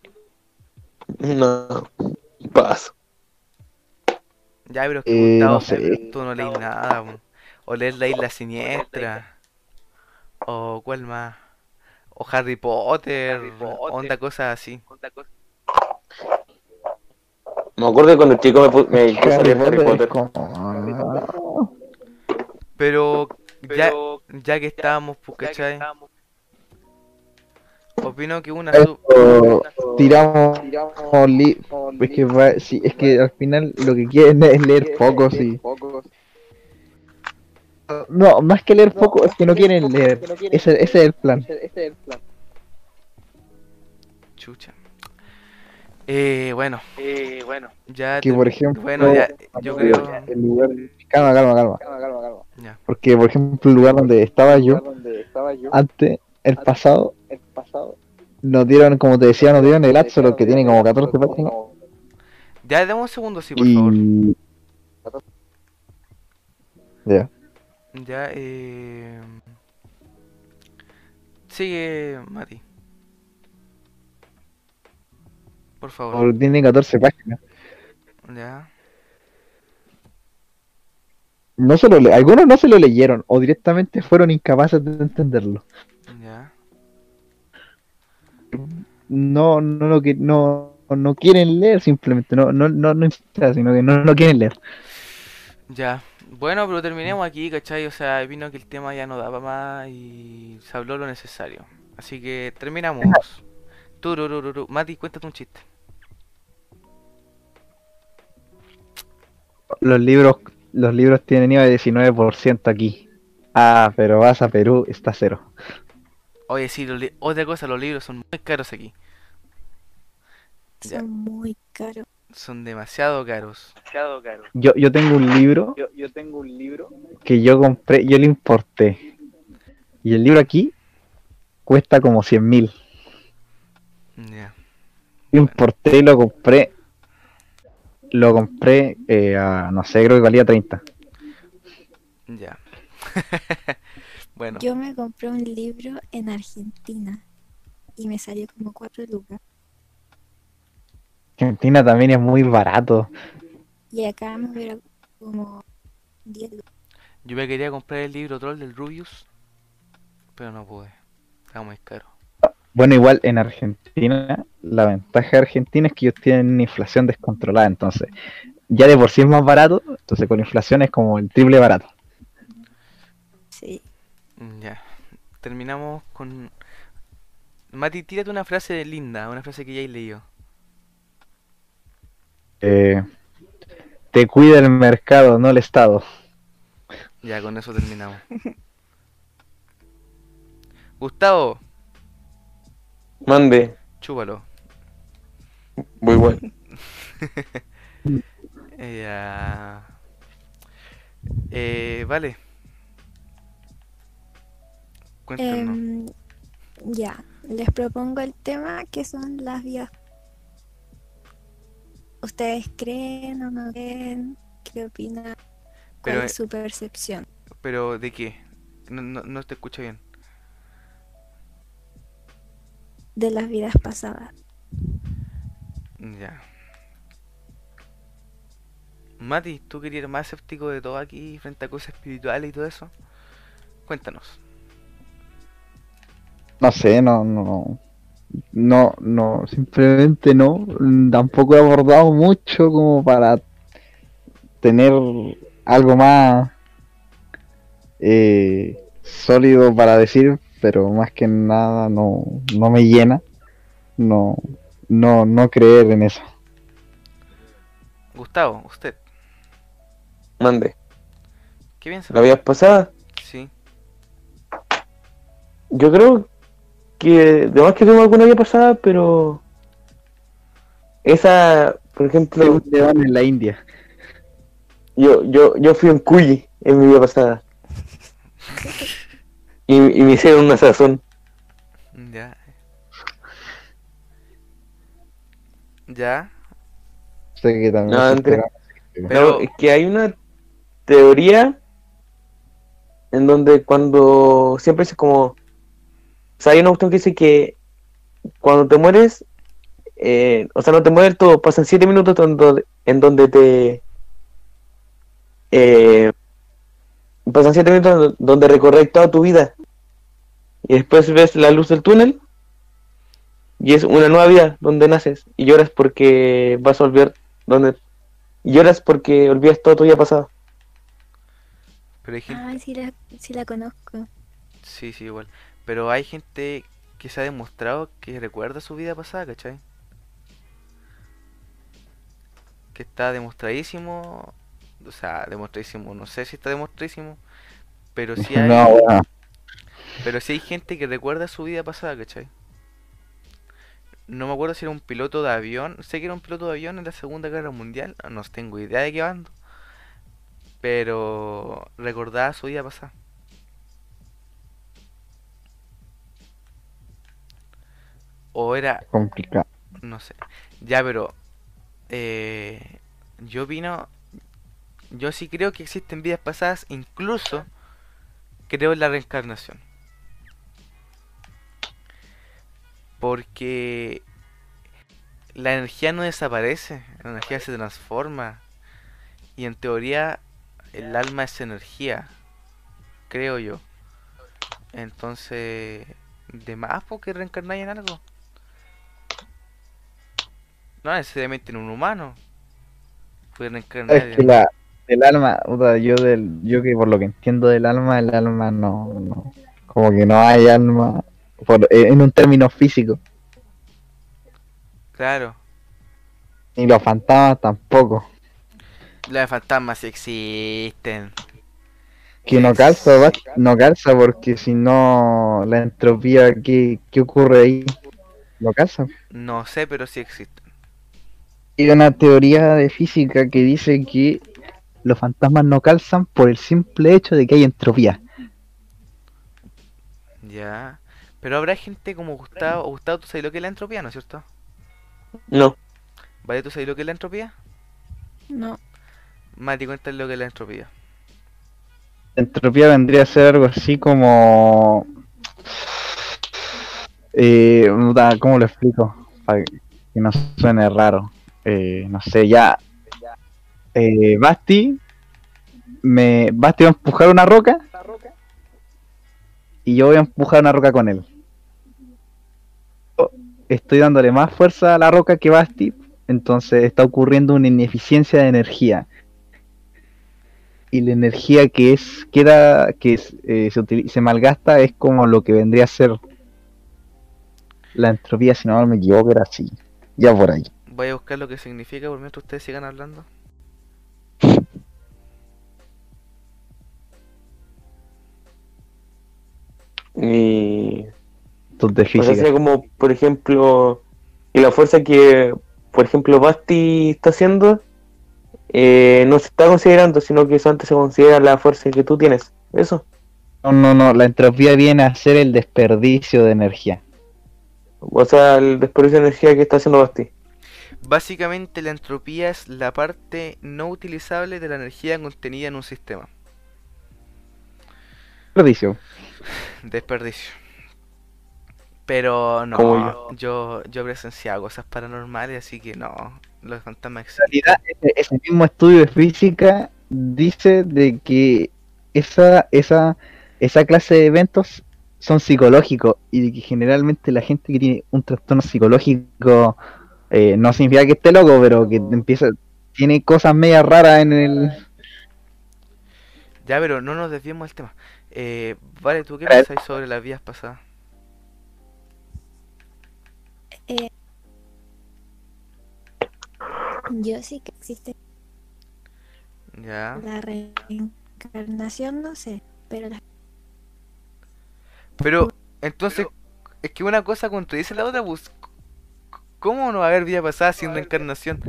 No. Paso. Ya, pero es que Eh, Gustavo, no sé. tú no leís nada. O leer La Isla Siniestra. O cuál más. O Harry Potter. Onda cosas así. Me acuerdo que cuando chico me, pu- me puse a Harry Harry Potter Potter. como- Pero ya, ya que estábamos, pues, ¿cachai? Opino que una sub... Esto, tiramos, li- es que va- sí, es que al final lo que quieren es leer poco, sí. No, más que leer poco es que no quieren leer. Ese, ese es el plan. Chucha. Eh, bueno, ya Que te- por ejemplo, Bueno, ya, yo creo... el lugar, calma, calma, calma. Ya. Porque por ejemplo el lugar donde estaba yo antes, el pasado, nos dieron, como te decía, nos dieron el Axolot que tiene como 14 páginas Ya, dame un segundo, sí, por favor. y ya. Ya, eh... Sigue, Mati. Por favor. Tiene 14 páginas. Ya. No se lo le- algunos no se lo leyeron o directamente fueron incapaces de entenderlo. No, no lo que no, no quieren leer simplemente, no, no, no, no sino que no, no quieren leer. Ya. Bueno, pero terminemos aquí, ¿cachai? O sea, vino que el tema ya no daba más y se habló lo necesario. Así que terminamos. *laughs* Tururururu. Mati, cuéntate un chiste. Los libros, los libros tienen IVA de 19% aquí. Ah, pero vas a Perú, está cero. Oye, sí, los li- otra cosa, los libros son muy caros aquí. Ya. Son muy caros. Son demasiado caros. Yo, yo tengo un libro. Yo, tengo un libro que yo compré, yo lo importé. Y el libro aquí cuesta como 100 mil. Ya. Lo importé y lo compré. Lo compré eh, a, no sé, creo que valía 30. Ya. *laughs* bueno, Yo me compré un libro en Argentina y me salió como 4 lucas. Argentina también es muy barato. Y acá me hubiera como 10 lucas. yo me quería comprar el libro Troll del Rubius, pero no pude. Estaba muy caro. Bueno, igual en Argentina, la ventaja de Argentina es que ellos tienen una inflación descontrolada, entonces ya de por sí es más barato, entonces con inflación es como el triple barato. Sí. Mm, Ya. Terminamos con... Mati, tírate una frase linda, una frase que ya he leído. Eh, te cuida el mercado, no el Estado. Ya, con eso terminamos. *laughs* Gustavo, Mande. chúpalo. Muy bueno. *laughs* Eh, ya. Eh, vale. Cuéntanos. Em, ya, les propongo el tema que son las vidas. ¿Ustedes creen o no creen? ¿Qué opinan? ¿Cuál Pero, es su percepción? pero ¿de qué? No, no, no te escucho bien. de las vidas pasadas. Ya. Mati, ¿tú querías más escéptico de todo aquí frente a cosas espirituales y todo eso? Cuéntanos. No sé, no, no, no, no, simplemente no. Tampoco he abordado mucho como para tener algo más eh, sólido para decir, pero más que nada no, no me llena. No, no, no creer en eso. Gustavo, usted, Mande. ¿qué piensa? La vida pasada. Sí. Yo creo que, además que tengo alguna vida pasada, pero esa, por ejemplo, Según te van en la India. yo, yo, yo fui un cuy en mi vida pasada. Y, y me hicieron una sazón. Ya. Ya. Sé que también No, Pero- es que hay una teoría en donde cuando siempre es como, sea, hay una cuestión que dice que cuando te mueres, eh, o sea, no te mueres todo, pasan siete minutos en donde, en donde te, eh, pasan siete minutos donde recorres toda tu vida y después ves la luz del túnel y es una nueva vida donde naces y lloras porque vas a volver donde y lloras porque olvidas todo tu día pasado. Pero hay gente... Ay, sí la, sí la conozco. Sí, sí, igual. Pero hay gente que se ha demostrado que recuerda su vida pasada, ¿cachai? Que está demostradísimo. O sea, demostradísimo. No sé si está demostradísimo. Pero sí hay, *laughs* No, bueno, pero sí hay gente que recuerda su vida pasada, ¿cachai? No me acuerdo si era un piloto de avión. Sé que era un piloto de avión en la Segunda Guerra Mundial. No tengo idea de qué bando. Pero recordaba su vida pasada. O era complicado. No sé. Ya, pero eh, yo opino, yo sí creo que existen vidas pasadas, incluso creo en la reencarnación. Porque la energía no desaparece, la energía se transforma. Y en teoría el alma es energía, creo yo. Entonces, de más porque reencarnáis en algo. No necesariamente en un humano. Puede reencarnar Es que en- la, el alma, puta, yo del, yo que por lo que entiendo del alma, el alma no, no como que no hay alma por- en un término físico. Claro. Ni los fantasmas tampoco. Los fantasmas sí existen. Que no calza, va- no calza porque si no la entropía, ¿qué, qué ocurre ahí? No calza. No sé, pero sí existen. Hay una teoría de física que dice que los fantasmas no calzan por el simple hecho de que hay entropía. Ya. Pero habrá gente como Gustavo. Gustavo, ¿tú sabes lo que es la entropía, no es cierto? No. ¿Vale? ¿Tú sabes lo que es la entropía? No, Mati, cuéntale lo que es la entropía. Entropía vendría a ser algo así como... Eh, ¿Cómo lo explico? Para que no suene raro. Eh, no sé, ya... Eh, Basti... Me... Basti va a empujar una roca. Y yo voy a empujar una roca con él. Estoy dándole más fuerza a la roca que Basti. Entonces está ocurriendo una ineficiencia de energía y la energía que es queda que es, eh, se, utili- se malgasta es como lo que vendría a ser la entropía si no me equivoco era así ya por ahí Voy a buscar lo que significa por mientras ustedes sigan hablando. Y Entonces, de o sea, física como, por ejemplo, y la fuerza que, por ejemplo, Basti está haciendo, eh, no se está considerando, sino que solamente se considera la fuerza que tú tienes. Eso. no no no la entropía viene a ser el desperdicio de energía O sea, el desperdicio de energía que está haciendo Basti. Básicamente la entropía es la parte no utilizable de la energía contenida en un sistema. desperdicio *laughs* Desperdicio. Pero no, Como yo, yo he presenciado cosas paranormales, así que no, los fantasmas en existen. ese mismo estudio de física dice de que esa esa esa clase de eventos son psicológicos y de que generalmente la gente que tiene un trastorno psicológico eh, no significa que esté loco, pero que empieza tiene cosas medias raras en el Ya, pero no nos desviemos del tema. Eh, vale, ¿tú qué pensáis sobre las vías pasadas? yo sí que existe Ya. la reencarnación, no sé, pero la- Pero, entonces, es que una cosa contradice la otra, pues. ¿Cómo no va a haber vida pasada sin reencarnación?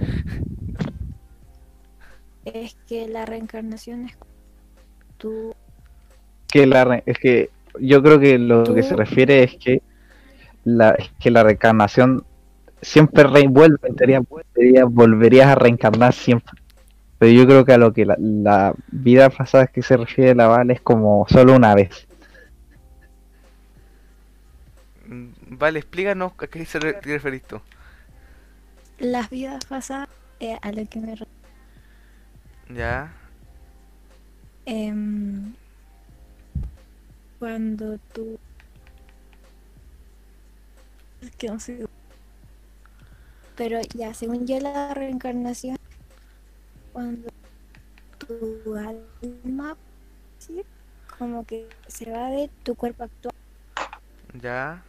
es que la reencarnación es tú que la re- es que yo creo que lo que se refiere es que la es que la reencarnación siempre re- vuelve, en teoría, volverías, volverías a reencarnar siempre. Pero yo creo que a lo que la, la vida pasada que se refiere la Val es como solo una vez. Mm, Vale, explícanos a qué se referís tú. Las vidas pasadas eh, a lo que me Ya. em, cuando tú es que no sé pero ya según yo la reencarnación cuando tu alma ¿sí? como que se va de tu cuerpo actual Ya.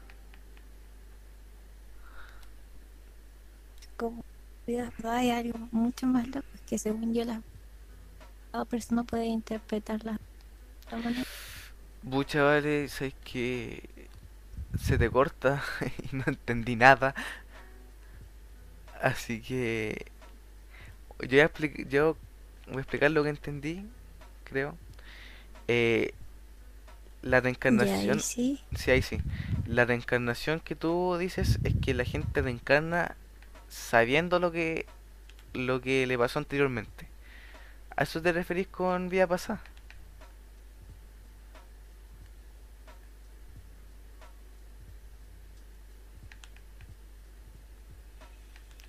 Como vidas hay algo mucho más loco que según yo la cada persona puede interpretarla de otra manera. Bucha, vale, sabes que se te corta *laughs* y no entendí nada. Así que yo voy a, expli- yo voy a explicar lo que entendí, creo. Eh, la reencarnación, sí sí, ahí sí. La reencarnación que tú dices es que la gente reencarna sabiendo lo que lo que le pasó anteriormente. ¿A eso te referís con vida pasada?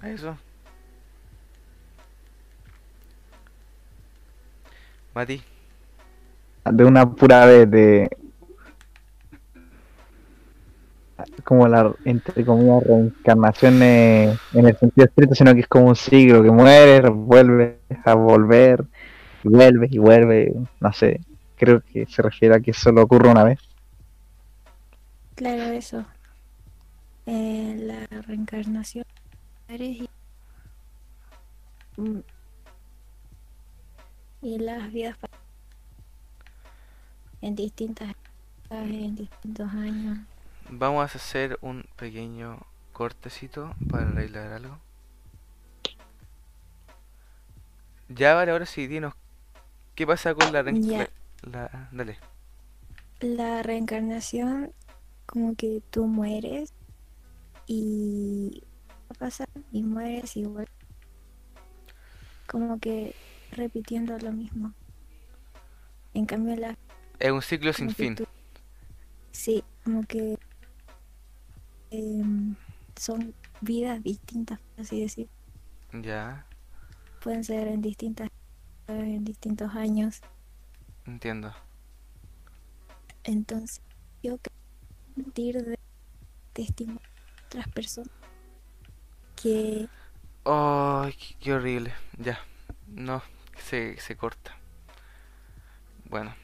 ¿A eso? Mati, De una pura vez de como la, entre comillas, reencarnación eh, en el sentido estricto, sino que es como un ciclo que muere, vuelve a volver, y vuelve y vuelve, no sé, creo que se refiere a que solo ocurre una vez. Claro, eso. Eh, la reencarnación. Y, Mm. y las vidas en distintas en distintos años. Vamos a hacer un pequeño cortecito para arreglar algo. Ya, vale, ahora sí, dinos. ¿Qué pasa con la, Ya. la- Dale. La reencarnación, como que tú mueres y ¿qué pasa? Y mueres vuelves. Como que repitiendo lo mismo. En cambio, la Es un ciclo sin fin. tú- Sí, como que em, son vidas distintas, por así decir. Ya, Pueden ser en distintas en distintos años. entiendo. Entonces, yo creo partir de testimonio de otras personas que Ay, qué, qué horrible. Ya. No, se, se corta. Bueno.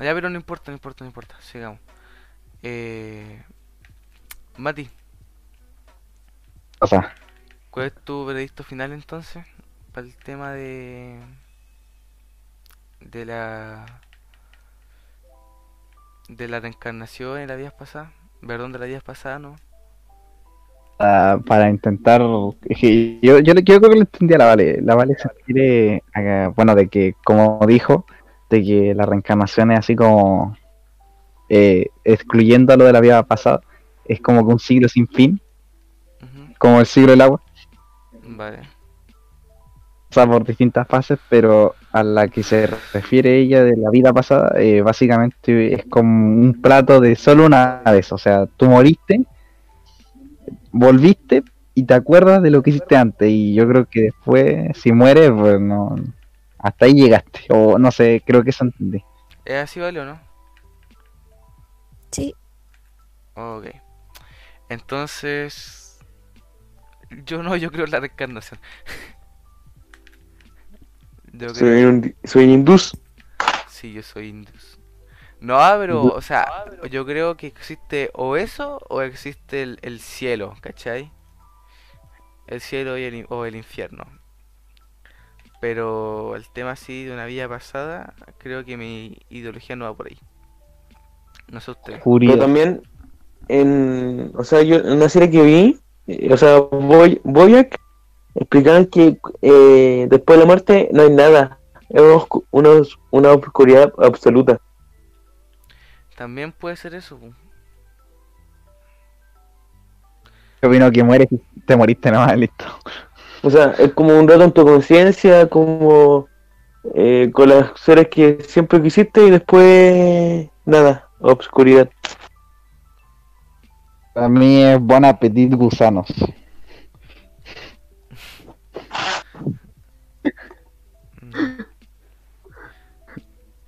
Ya, pero no importa, no importa, no importa. Sigamos. Eh... Mati, sea, ¿cuál es tu veredicto final entonces? Para el tema de... De la... De la reencarnación en la vida pasada. Perdón, de la vida pasada, ¿no? para, para intentar. yo, yo, yo creo que lo entendí a la Vale. La Vale se refiere a, bueno, de que, como dijo, de que la reencarnación es así como. eh, excluyendo a lo de la vida pasada, es como que un siglo sin fin, como el siglo del agua. Vale. pasa por distintas fases, pero a la que se refiere ella de la vida pasada, eh, básicamente es como un plato de solo una vez. O sea, tú moriste, volviste y te acuerdas de lo que hiciste antes. Y yo creo que después, si mueres, pues no. Hasta ahí llegaste. O no sé, creo que eso entendí. ¿Es así, vale o no? sí, Ok. Entonces. Yo no, yo creo en la reencarnación. *laughs* Yo creo. Soy un, soy hindús. Sí, yo soy hindus. No, pero, o sea, yo creo que existe o eso o existe el, el cielo, ¿cachai? El cielo y el, o el infierno. Pero el tema así de una vida pasada, creo que mi ideología no va por ahí. No sé usted. Pero también, en, o sea, yo en una serie que vi, eh, o sea, Boy, Boyack, explicaban que eh, después de la muerte no hay nada. Es una, una os- una oscuridad absoluta. También puede ser eso. Yo opino que mueres y te moriste nomás, *laughs* listo. O sea, es como un rato en tu conciencia, como eh, con las seres que siempre quisiste y después nada, obscuridad. Para mí es buen apetito gusanos. Mm.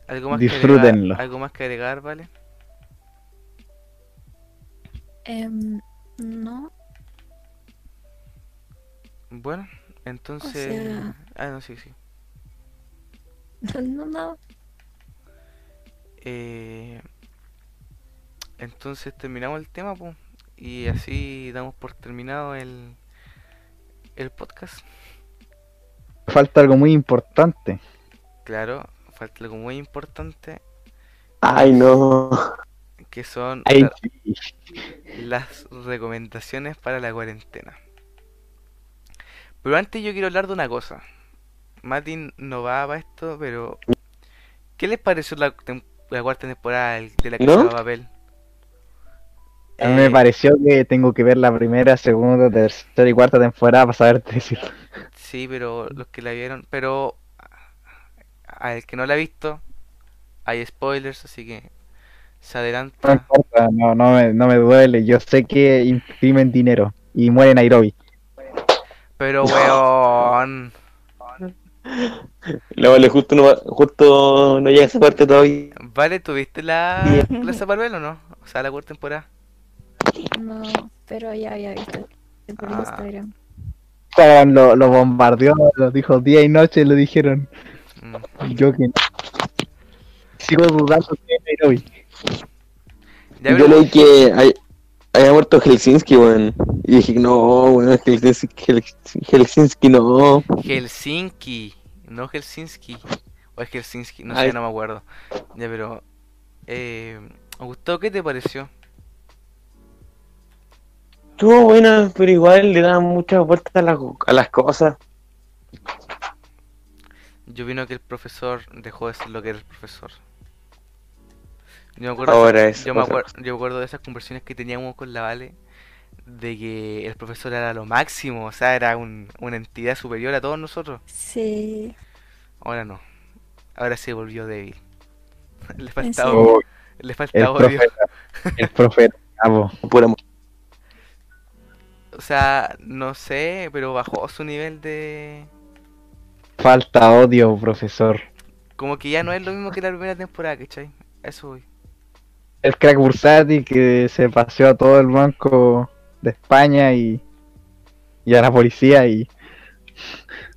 ¿Algo más que Disfrútenlo. agregar? ¿Algo más que agregar, vale? em, no, Bueno, entonces... sea- Ah, no, sí, sí. *laughs* no, no, Eh, entonces terminamos el tema, pues, y así damos por terminado el, el podcast. Falta algo muy importante. Claro, falta algo muy importante, Ay, no. que son Ay, la- sí. las recomendaciones para la cuarentena. Pero antes yo quiero hablar de una cosa. Martin no va para esto, pero ¿qué les pareció la, la cuarta temporada de la Casa ¿No? de Papel? A mí me Eh, pareció que tengo que ver la primera, segunda, tercera y cuarta temporada para saber decir. Sí, pero los que la vieron, pero al que no la ha visto, hay spoilers, así que se No adelanta. importa, no, no, me, no me duele. Yo sé que imprimen dinero y muere Nairobi. Pero *laughs* weón, La vale, justo no, va- justo no llega a esa parte todavía. vale, ¿tuviste la. Plaza Papel o no? O sea, la cuarta temporada. No, pero ya había visto por Ah. Instagram. Estaban, Lo, lo bombardeó, lo dijo día y noche, lo dijeron. Mm. Yo que no. Sigo dudando de Nairobi. Ya, Yo leí que hay, había muerto Helsinki, weón. Y dije, no, weón, Helsinki, Helsinki, Helsinki no. Helsinki, no Helsinki. O es Helsinki, no Ay. sé, no me acuerdo. Ya, pero. Eh, Gustavo, ¿qué te pareció? Estuvo buena, pero igual le daban muchas vueltas a las, a las cosas. Yo vino que el profesor dejó de ser lo que era el profesor. Yo me acuerdo, Ahora es yo me, otra acuer- yo me acuerdo de esas conversaciones que teníamos con la Vale, de que el profesor era lo máximo, o sea, era un- una entidad superior a todos nosotros. Sí, Ahora no, ahora se volvió débil. *laughs* Le ¿En falta, serio? odio, Oh, le el falta odio. profeta. El profeta. *laughs* bravo. Pura O sea, no sé, pero bajó su nivel de... Falta odio, profesor. Como que ya no es lo mismo que la primera temporada, ¿cachai? Eso voy. El crack Bursati que se paseó a todo el banco de España y, y a la policía y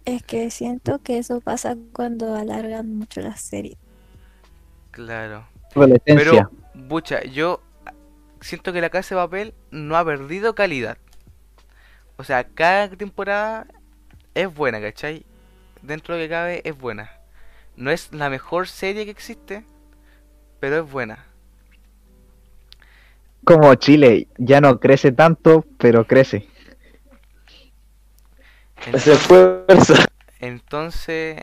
es que siento que eso pasa cuando alargan mucho la serie. Claro. Pero, bucha, yo siento que la casa de papel no ha perdido calidad. O sea, cada temporada es buena, ¿cachai? Dentro de lo que cabe es buena. No es la mejor serie que existe, pero es buena. Como Chile, ya no crece tanto, pero crece. Se esfuerza. Entonces,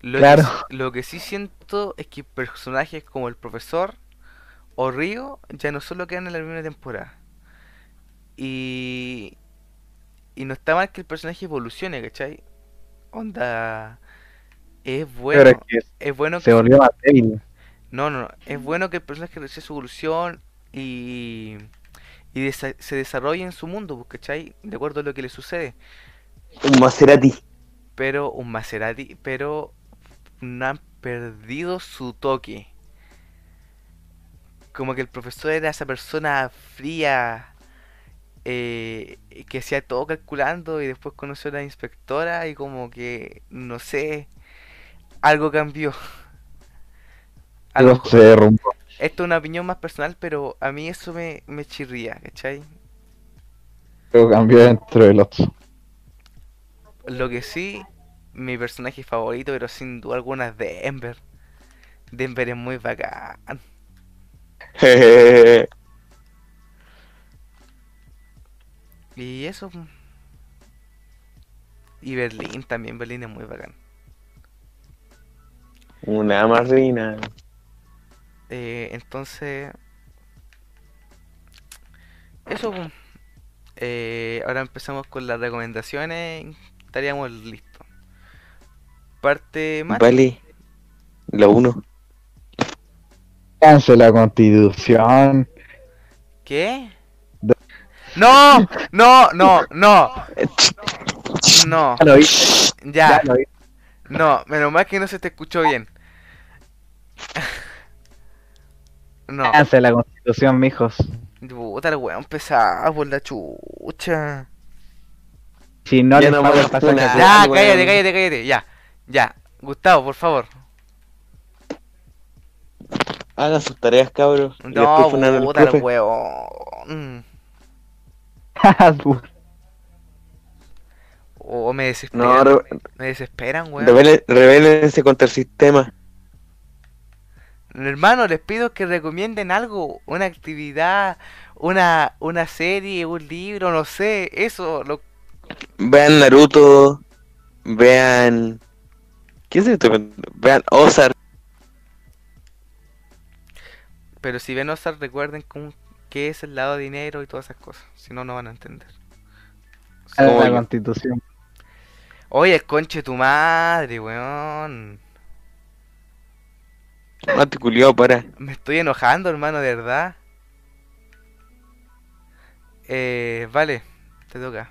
lo, Claro. que, lo que sí siento es que personajes como el profesor o Río ya no solo quedan en la primera temporada. Y, y no está mal que el personaje evolucione, ¿cachai? Onda, es bueno, pero es que es bueno se que volvió más débil. no, no, no, es bueno que el personaje reciba su evolución y, y desa- se desarrolle en su mundo, pues, ¿cachai? De acuerdo a lo que le sucede. Un Maserati. pero un Maserati, pero no han perdido su toque. Como que el profesor era esa persona fría eh, que hacía todo calculando y después conoció a la inspectora y como que, no sé, algo cambió. *laughs* Algo se derrumbó. esto es una opinión más personal, pero a mí eso me, me chirría, ¿cachai? Algo cambió dentro del otro. Lo que sí, mi personaje favorito, pero sin duda alguna es Denver. Denver es muy bacán. *laughs* Y eso. Y Berlín también, Berlín es muy bacán. Una marina. Eh, entonces. Eso. po. Eh, ahora empezamos con las recomendaciones. Estaríamos listos. Parte más. Vale. La 1. Cáncer la constitución. ¿Qué? No, no, no, no, no, Ya lo vi, ya, ya lo vi. no, menos mal que no se te escuchó bien. No, Cáncer la constitución, mijos. puta el weón pesado por la chucha. Si no Ya les no pago el pasaje Ya, weón. cállate, cállate, cállate, ya, ya. Gustavo, por favor. Hagan sus tareas, cabros. No, puta el weón. *laughs* tu- O me No, desesperan, re- me desesperan, weón. rebelen- contra el sistema. Hermano, les pido que recomienden algo, una actividad, una, una serie, un libro, no sé, eso, lo, Vean Naruto. Vean. ¿Qué es esto? Vean Ozark. pero si ven Ozark recuerden cómo- qué es el lado de dinero y todas esas cosas, si no, no van a entender. Cáncer Como la constitución. Oye, el conche tu madre, weón. Mate culiao, para. Me estoy enojando, hermano, de verdad. Eh, vale, te toca.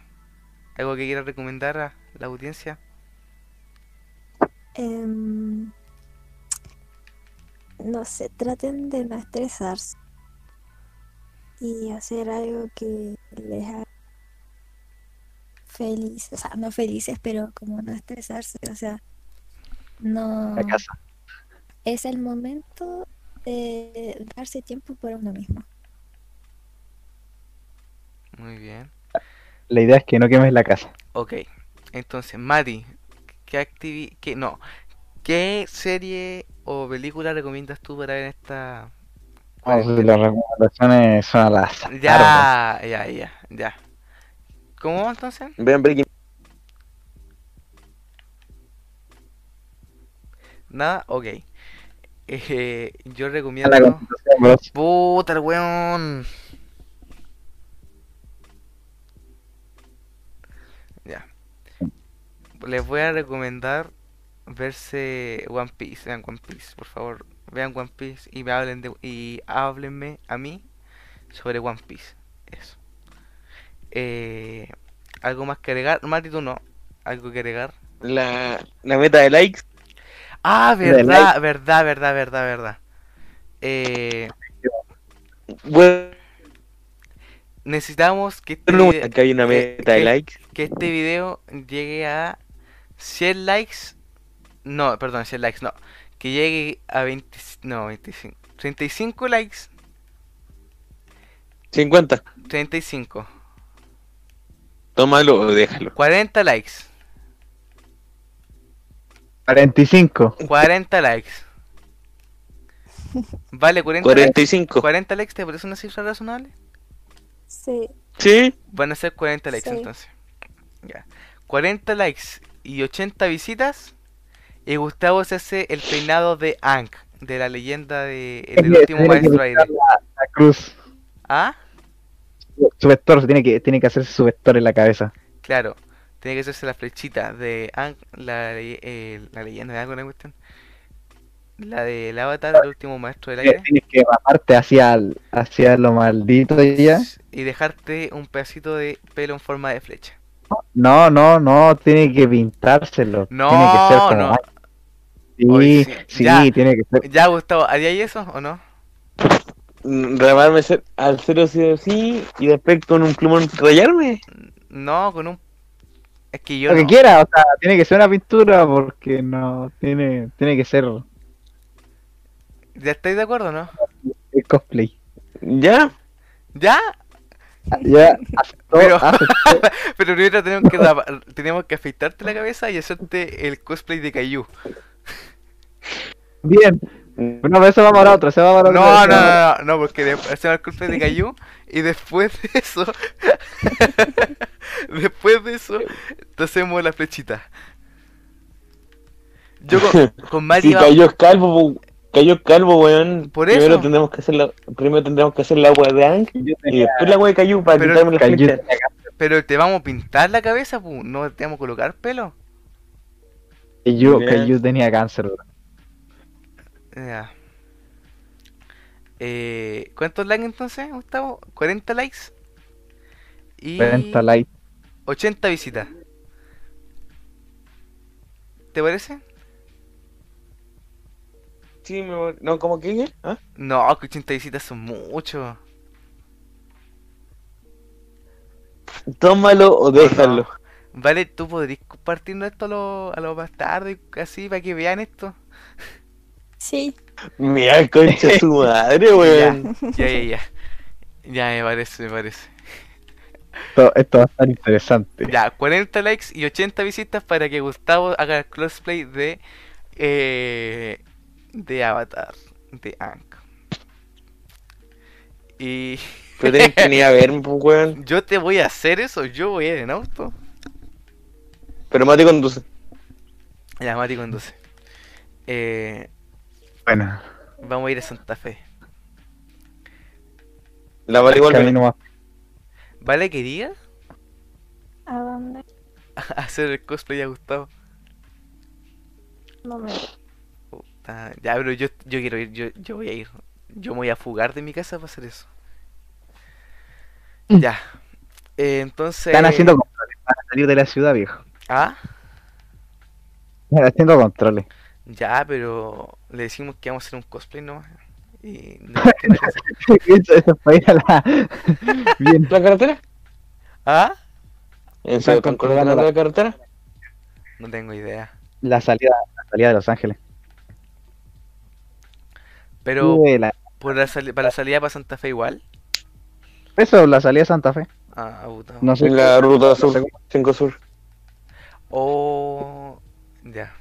¿Algo que quieras recomendar a la audiencia? Em, no sé, traten de no estresarse. Y hacer algo que les haga feliz, o sea, no felices, pero como no estresarse, o sea, no La casa. es el momento de darse tiempo para uno mismo. Muy bien. La idea es que no quemes la casa. Ok. Entonces, Mati, ¿qué activi qué no, qué serie o película recomiendas tú para ver en esta No, si las recomendaciones son al azar. Ya, ya, ya, ya. ¿Cómo entonces? Vean Breaking Nada, ok. Eh, yo recomiendo. Puta el weón. Ya. Les voy a recomendar verse One Piece. Vean One Piece, por favor. Vean One Piece y me hablen de y háblenme a mí sobre One Piece. Eso. Eh, algo más que agregar. Mati, tú no. Algo que agregar. la, la meta de likes. Ah, verdad, verdad, verdad, verdad, verdad. Eh, Bueno, necesitamos que este, no, acá hay una que- meta de likes. que este video llegue a 100 likes. No, perdón, 100 likes, no. Que llegue a 20, no, 25, 35 likes. 50. 35, Tómalo o déjalo. 40 likes, 45. 40 likes. Vale, 40 likes. 45. 40 likes, ¿te parece una cifra razonable? Sí, Sí. Van a ser 40 likes Sí. entonces. Ya. 40 likes y 80 visitas. Y Gustavo se hace el peinado de Ankh, de la leyenda de el, último maestro aire. La, la cruz. ¿Ah? Su vector, tiene que, tiene que hacerse su vector en la cabeza. Claro. Tiene que hacerse la flechita de Ankh, la, eh, la leyenda de algo, ¿no? cuestión? La del avatar, el último maestro del aire. Tienes que bajarte hacia, hacia lo maldito ya. Y dejarte un pedacito de pelo en forma de flecha. No, no, no, tiene que pintárselo. No, tiene que ser como no. Sí, Oye, sí, sí, ya. tiene que ser. Ya, Gustavo, ¿haríais eso o no? Mm, Remarme al cero sí o sí y después con un plumón rayarme. No, con un... Es que yo Lo que quiera, o sea, tiene que ser una pintura porque no, tiene, tiene que ser ¿Ya estáis de acuerdo, no? el cosplay. ¿Ya? ¿Ya? Ya *laughs* aceptó, Pero- aceptó. *laughs* Pero primero tenemos que, tenemos que afeitarte la cabeza y hacerte el cosplay de Caillou. Bien. Bueno, pero eso va para otro, se va para otro. No, se no, va no, no, no, porque de- hacemos el cosplay de Caillou y después de eso, *laughs* después de eso, te hacemos la flechita. Yo con, *laughs* con Mati Si va- cayó calvo, cayó calvo, weón. Por primero eso. tendremos que hacer la, primero tendremos que hacer la agua de Yo y después la agua de cayó para Pero- quitarme la flecha. pero te vamos a pintar la cabeza, pu, no te vamos a colocar pelo. Caillou- Ya. Caillou tenía cáncer, bro. Ya. Eh, ¿Cuántos likes entonces, Gustavo? 40 likes. Y 40 likes. 80 visitas. ¿Te parece? Sí, me voy- no, ¿cómo que? ¿Ah? No, que 80 visitas son mucho. Tómalo o déjalo. Vale, tú podrías compartirnos esto a los, a los bastardos y así para que vean esto. sí, Mira, concha su *laughs* madre, weón. Ya, ya, ya. Ya me parece, me parece. Esto, esto va a estar interesante. Ya, 40 likes y 80 visitas para que Gustavo haga el cosplay de eh, de Avatar, de Ank. Y Pero tenés que ni a verme, pues, weón. *laughs* yo te voy a hacer eso, yo voy a ir en auto. Pero Mati conduce. Ya, Mati conduce. Eh, Bueno, vamos a ir a Santa Fe. La vale igual. camino más. ¿Vale quería ¿a dónde? *laughs* hacer el cosplay a Gustavo? No me... Puta, Ya, pero yo, yo quiero ir, yo, yo voy a ir. Yo me voy a fugar de mi casa para hacer eso. Mm. Ya. Eh, entonces... Están haciendo controles para salir de la ciudad, viejo. Ah, *laughs* haciendo controles. ya, pero le decimos que vamos a hacer un cosplay nomás. Y no *laughs* *laughs* eso, eso ir a la... Bien. ¿La carretera? ¿Ah? ¿En serio están controlando la- la carretera? No tengo idea. La salida, la salida de Los Ángeles. Pero la- por la sali- para la salida para Santa Fe igual. Eso, la salida de Santa Fe. Ah, puta. No sé. En la ruta sur, cómo- 5 sur. Oh, ya.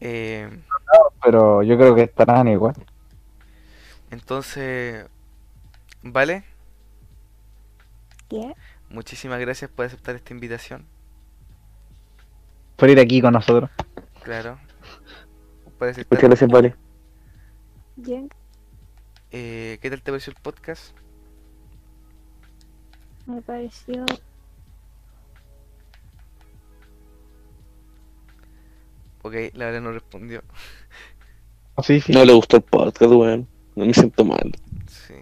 Eh, Pero yo creo que estarán igual. entonces, ¿vale? ¿Qué? Muchísimas gracias por aceptar esta invitación. Por ir aquí con nosotros. Claro. Muchas gracias, Vale. Bien, Eh, ¿qué tal te pareció el podcast? me pareció. Ok, la verdad no respondió. Sí, sí. No le gustó el podcast, weón. No me siento mal. Sí.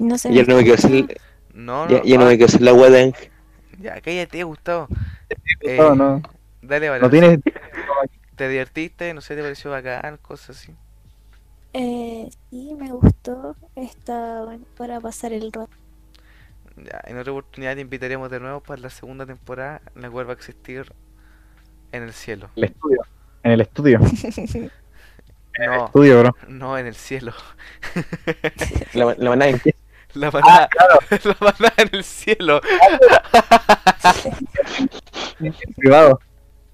No sé. Ya no me quiero hacer, No, no. ya, ya no ah, me quiero hacer la weá de ya, cállate, Gustavo. Eh, No, no. Dale, vale. No tienes. ¿Te divertiste? No sé, ¿te pareció bacán? Cosas así. Eh, sí, me gustó. Está bueno para pasar el rato. Ya, en otra oportunidad te invitaremos de nuevo para la segunda temporada, en la cual va a existir en el cielo. El estudio. En el estudio. *laughs* No, Estudio, bro. no en el cielo. *laughs* La, la manada en La manada, *laughs* la manada en el cielo. Privado.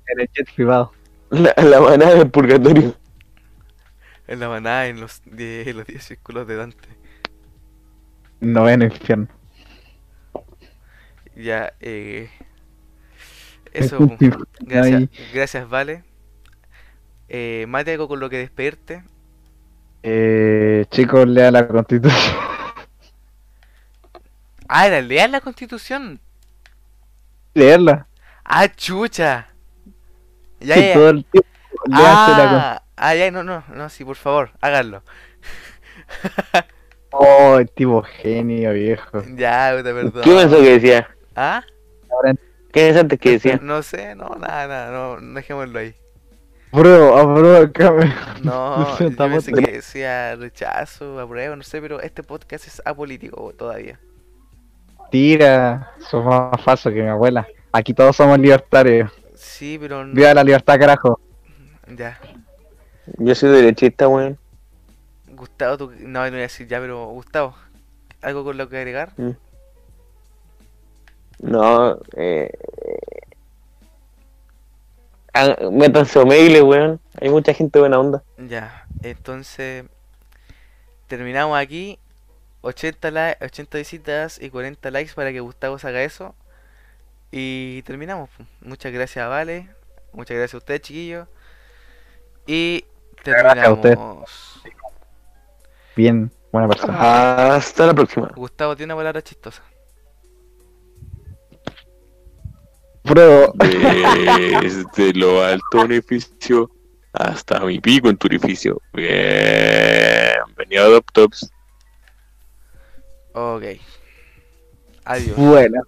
En el jet privado. la, la manada del purgatorio. En la manada en los 10 los 10 círculos de Dante. Noveno infierno. Ya, eh. Eso, gracias, Vale. Eh, Mate, algo con lo que despedirte. Eh, chicos, lea la constitución. *laughs* Ah, era leer la constitución. Leerla. Ah, chucha. Ya, ya. todo el tiempo. Léanse la. Ah, ah, ya, no, no, no, sí, por favor, háganlo. *laughs* Oh, el tipo genio, viejo. Ya, puta, perdón. ¿Qué pensó que decía? ¿Ah? ¿Qué pensaste que *laughs* decía? No sé, no, nada, nada, no, no dejémoslo ahí. Bro, aprueba acá. No, *laughs* No sé, yo pensé que decía rechazo, apruebo, no sé, pero este podcast es apolítico todavía. Tira, sos más falso que mi abuela. Aquí todos somos libertarios. Sí, pero no, Viva la libertad, carajo. ya. Yo soy derechista, weón. Gustavo, tú, no, no voy a decir ya, pero Gustavo, ¿algo con lo que agregar? No, eh. Ah, Métanse Omegle, weón. Hay mucha gente buena onda. Ya, entonces terminamos aquí. 80, li- 80 visitas y 40 likes para que Gustavo haga eso. Y terminamos. pu. Muchas gracias, Vale. Muchas gracias a ustedes, chiquillos. Y terminamos. Bien, buena persona. Hasta la próxima. Gustavo tiene una palabra chistosa. Bro, Desde lo alto de un edificio hasta mi pico en tu edificio. Bienvenido a DopTops. Ok. Adiós. bueno.